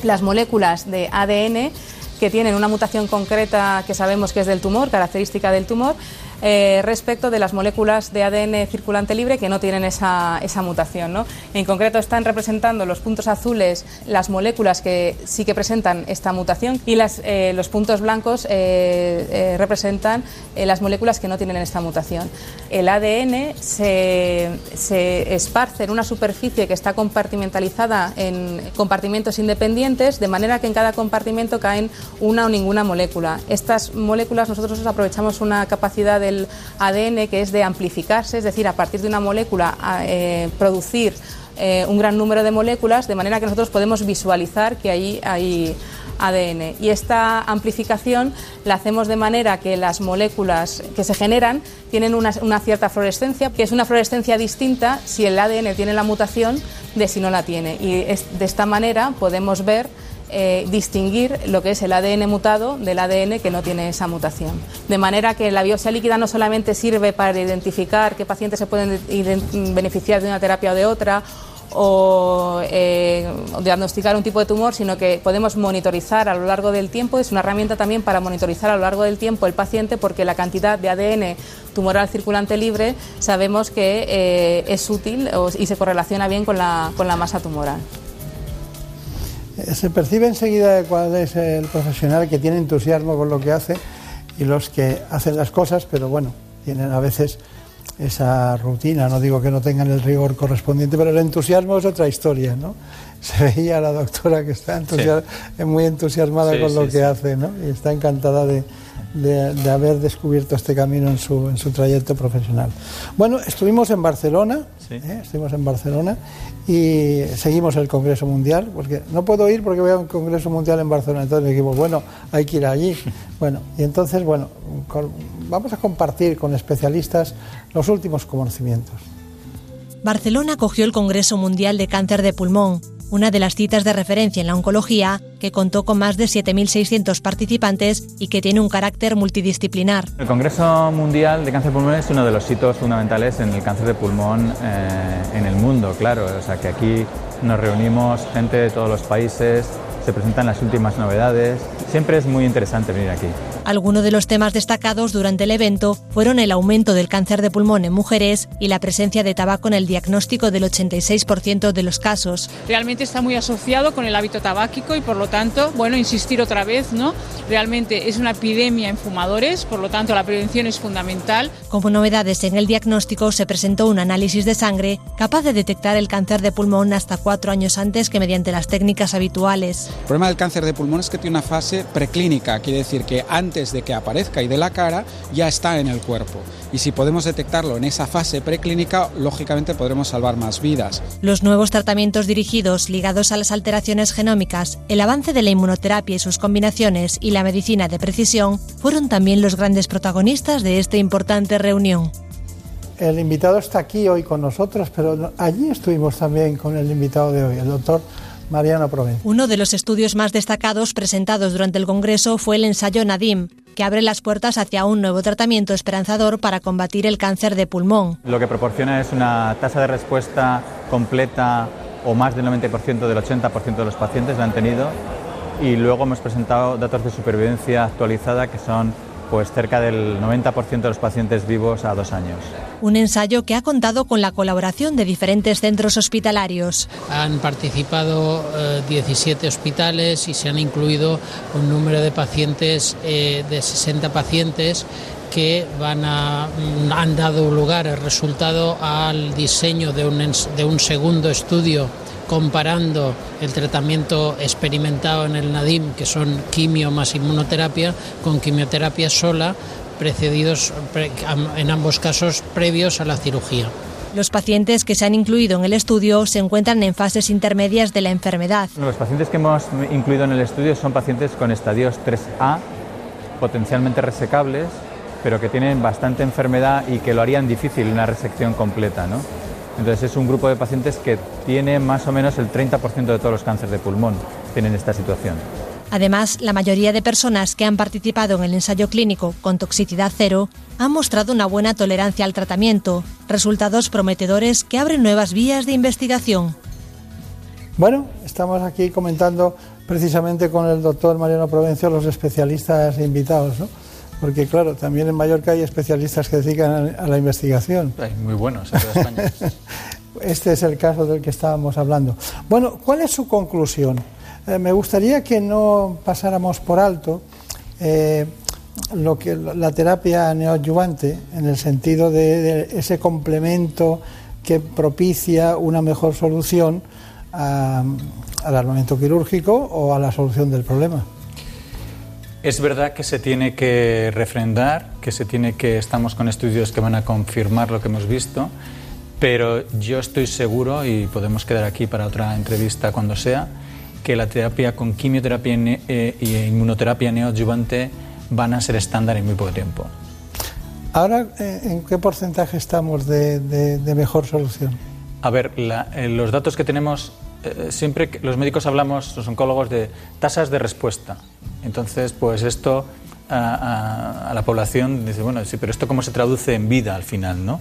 las moléculas de ADN que tienen una mutación concreta que sabemos que es del tumor, característica del tumor, eh, respecto de las moléculas de ADN circulante libre que no tienen esa, mutación. ¿no? En concreto están representando los puntos azules las moléculas que sí que presentan esta mutación y eh, los puntos blancos eh, representan las moléculas que no tienen esta mutación. El ADN se, se esparce en una superficie que está compartimentalizada en compartimentos independientes, de manera que en cada compartimento caen una o ninguna molécula. Estas moléculas nosotros aprovechamos una capacidad de del ADN que es de amplificarse, es decir, a partir de una molécula eh, producir eh, un gran número de moléculas, de manera que nosotros podemos visualizar que ahí hay ADN. Y esta amplificación la hacemos de manera que las moléculas que se generan tienen una, una, cierta fluorescencia, que es una fluorescencia distinta si el ADN tiene la mutación de si no la tiene. Y de esta manera podemos ver eh, distinguir lo que es el ADN mutado del ADN que no tiene esa mutación. De manera que la biopsia líquida no solamente sirve para identificar qué pacientes se pueden beneficiar de una terapia o de otra, o eh, diagnosticar un tipo de tumor, sino que podemos monitorizar a lo largo del tiempo. Es una herramienta también para monitorizar a lo largo del tiempo el paciente porque la cantidad de ADN tumoral circulante libre sabemos que eh, es útil y se correlaciona bien con la masa tumoral. Se percibe enseguida cuál es el profesional que tiene entusiasmo con lo que hace y los que hacen las cosas, pero bueno, tienen a veces esa rutina, no digo que no tengan el rigor correspondiente, pero el entusiasmo es otra historia, ¿no? Se veía a la doctora que está muy entusiasmada con lo que hace, ¿no? Y está encantada de, de, de haber descubierto este camino en su, en su trayecto profesional. Bueno, estuvimos en Barcelona, ¿eh? estuvimos en Barcelona y seguimos el Congreso Mundial, porque no puedo ir porque voy a un Congreso Mundial en Barcelona, entonces dijimos, bueno, hay que ir allí. [LAUGHS] Bueno, y entonces, bueno, con- vamos a compartir con especialistas los últimos conocimientos. Barcelona acogió el Congreso Mundial de Cáncer de Pulmón, una de las citas de referencia en la oncología, que contó con más de 7.600 participantes y que tiene un carácter multidisciplinar. El Congreso Mundial de Cáncer de Pulmón es uno de los hitos fundamentales en el cáncer de pulmón eh, en el mundo, claro. O sea que aquí nos reunimos gente de todos los países, se presentan las últimas novedades. Siempre es muy interesante venir aquí. Algunos de los temas destacados durante el evento fueron el aumento del cáncer de pulmón en mujeres y la presencia de tabaco en el diagnóstico del 86% de los casos. realmente está muy asociado con el hábito tabáquico y por lo tanto, bueno, insistir otra vez, ¿no? Realmente es una epidemia en fumadores, por lo tanto la prevención es fundamental. Como novedades en el diagnóstico se presentó un análisis de sangre capaz de detectar el cáncer de pulmón hasta cuatro años antes que mediante las técnicas habituales. El problema del cáncer de pulmón es que tiene una fase preclínica, quiere decir que antes de que aparezca y de la cara ya está en el cuerpo. Y si podemos detectarlo en esa fase preclínica, lógicamente podremos salvar más vidas. Los nuevos tratamientos dirigidos ligados a las alteraciones genómicas, el avance de la inmunoterapia y sus combinaciones y la medicina de precisión fueron también los grandes protagonistas de esta importante reunión. El invitado está aquí hoy con nosotros, pero allí estuvimos también con el invitado de hoy, el doctor Mariano Provenza. Uno de los estudios más destacados presentados durante el Congreso fue el ensayo Nadim, que abre las puertas hacia un nuevo tratamiento esperanzador para combatir el cáncer de pulmón. Lo que proporciona es una tasa de respuesta completa o más del 90% del 80% de los pacientes la han tenido y luego hemos presentado datos de supervivencia actualizada que son pues cerca del 90% de los pacientes vivos a dos años. Un ensayo que ha contado con la colaboración de diferentes centros hospitalarios. Han participado eh, 17 hospitales y se han incluido un número de pacientes eh, de 60 pacientes que van a, mm, han dado lugar, el resultado, al diseño de un, de un segundo estudio comparando el tratamiento experimentado en el NADIM, que son quimio más inmunoterapia, con quimioterapia sola, precedidos en ambos casos previos a la cirugía. Los pacientes que se han incluido en el estudio se encuentran en fases intermedias de la enfermedad. Los pacientes que hemos incluido en el estudio son pacientes con estadios 3A, potencialmente resecables, pero que tienen bastante enfermedad y que lo harían difícil una resección completa. ¿no? Entonces es un grupo de pacientes que tiene más o menos el 30% de todos los cánceres de pulmón, tienen esta situación. Además, la mayoría de personas que han participado en el ensayo clínico con toxicidad cero han mostrado una buena tolerancia al tratamiento, resultados prometedores que abren nuevas vías de investigación. Bueno, estamos aquí comentando precisamente con el doctor Mariano Provencio los especialistas invitados, ¿no? Porque claro, también en Mallorca hay especialistas que dedican a a la investigación. Hay muy buenos en toda España. [LAUGHS] Este es el caso del que estábamos hablando. Bueno, ¿cuál es su conclusión? Eh, me gustaría que no pasáramos por alto eh, lo que la terapia neoadyuvante en el sentido de, de ese complemento que propicia una mejor solución a- al armamento quirúrgico o a la solución del problema. Es verdad que se tiene que refrendar, que se tiene que estamos con estudios que van a confirmar lo que hemos visto, pero yo estoy seguro y podemos quedar aquí para otra entrevista cuando sea que la terapia con quimioterapia y eh, y inmunoterapia neoadyuvante van a ser estándar en muy poco tiempo. Ahora, eh, ¿en qué porcentaje estamos de, de- de mejor solución? A ver, la- eh, los datos que tenemos, eh, siempre que los médicos hablamos, los oncólogos, de tasas de respuesta. Entonces, pues esto a, a- a la población dice, bueno, sí, pero esto cómo se traduce en vida al final, ¿no?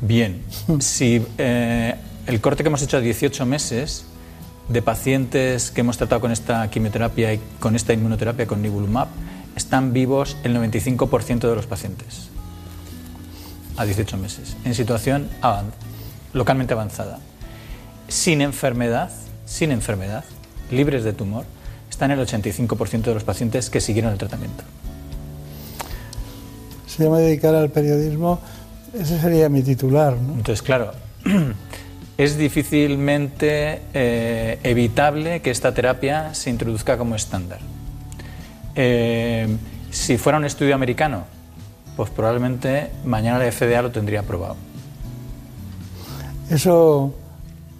Bien, si eh, el corte que hemos hecho a 18 meses de pacientes que hemos tratado con esta quimioterapia y con esta inmunoterapia, con nivolumab, están vivos el 95% de los pacientes a 18 meses, en situación avan- localmente avanzada. Sin enfermedad, sin enfermedad, libres de tumor, están el 85% de los pacientes que siguieron el tratamiento. Si yo me dedicara al periodismo, ese sería mi titular. ¿no? Entonces, claro, [CLEARS THROAT] es difícilmente eh, evitable que esta terapia se introduzca como estándar. Eh, Si fuera un estudio americano, pues probablemente mañana la FDA lo tendría aprobado. Eso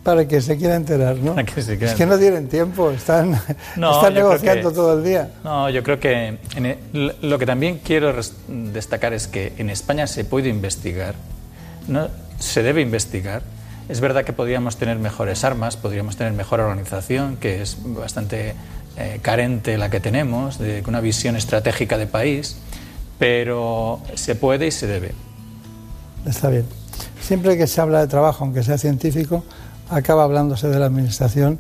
para que se quiera enterar, ¿no? [LAUGHS] que se es que no tienen tiempo, están, [LAUGHS] No, negociando que- todo el día. No, yo creo que en e- lo que también quiero destacar es que en España se puede investigar, no se debe investigar. Es verdad que podríamos tener mejores armas, podríamos tener mejor organización, que es bastante eh, carente la que tenemos, de una visión estratégica de país, pero se puede y se debe. Está bien. Siempre que se habla de trabajo, aunque sea científico, acaba hablándose de la administración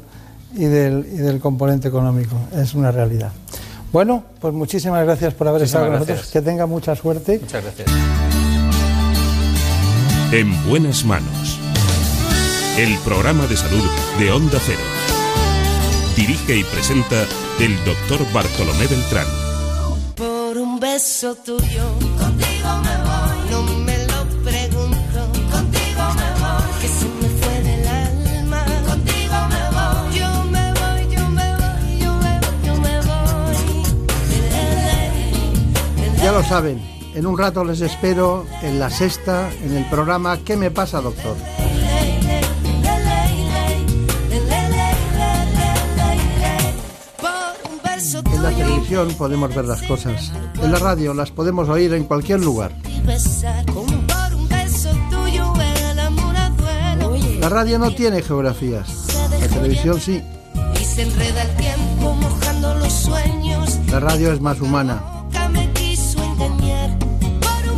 y del, y del componente económico. Es una realidad. Bueno, pues muchísimas gracias por haber Muchísimas estado con nosotros. Que tenga mucha suerte. Muchas gracias. En buenas manos. El programa de salud de Onda Cero. Dirige y presenta el doctor Bartolomé Beltrán. Por un beso tuyo, lo saben, en un rato les espero en la sexta, en el programa ¿Qué me pasa, doctor? En la televisión podemos ver las cosas, en la radio las podemos oír en cualquier lugar. La radio no tiene geografías, la televisión sí. La radio es más humana,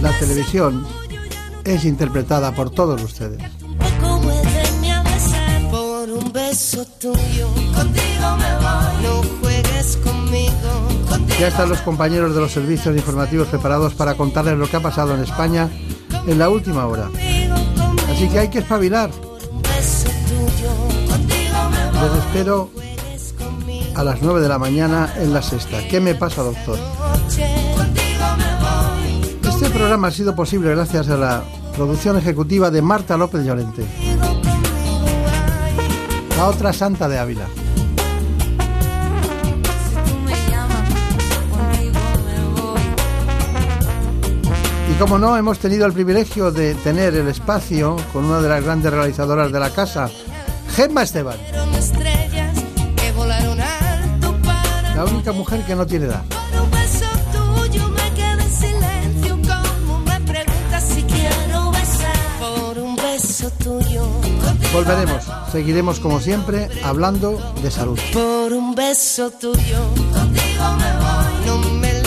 la televisión es interpretada por todos ustedes. poco muéveme a besar. Por un beso tuyo. Contigo me voy. No juegues conmigo. Contigo Ya están los compañeros de los servicios informativos preparados para contarles lo que ha pasado en España en la última hora. Así que hay que espabilar. Les espero a las 9 de la mañana en la sexta. ¿Qué me pasa, doctor? Este programa ha sido posible gracias a la producción ejecutiva de Marta López Llorente. La otra santa de Ávila. Y como no, hemos tenido el privilegio de tener el espacio con una de las grandes realizadoras de la casa, Gemma Esteban, la única mujer que no tiene edad. Volveremos, seguiremos como siempre hablando de salud. por un beso tuyo. Contigo me voy. No me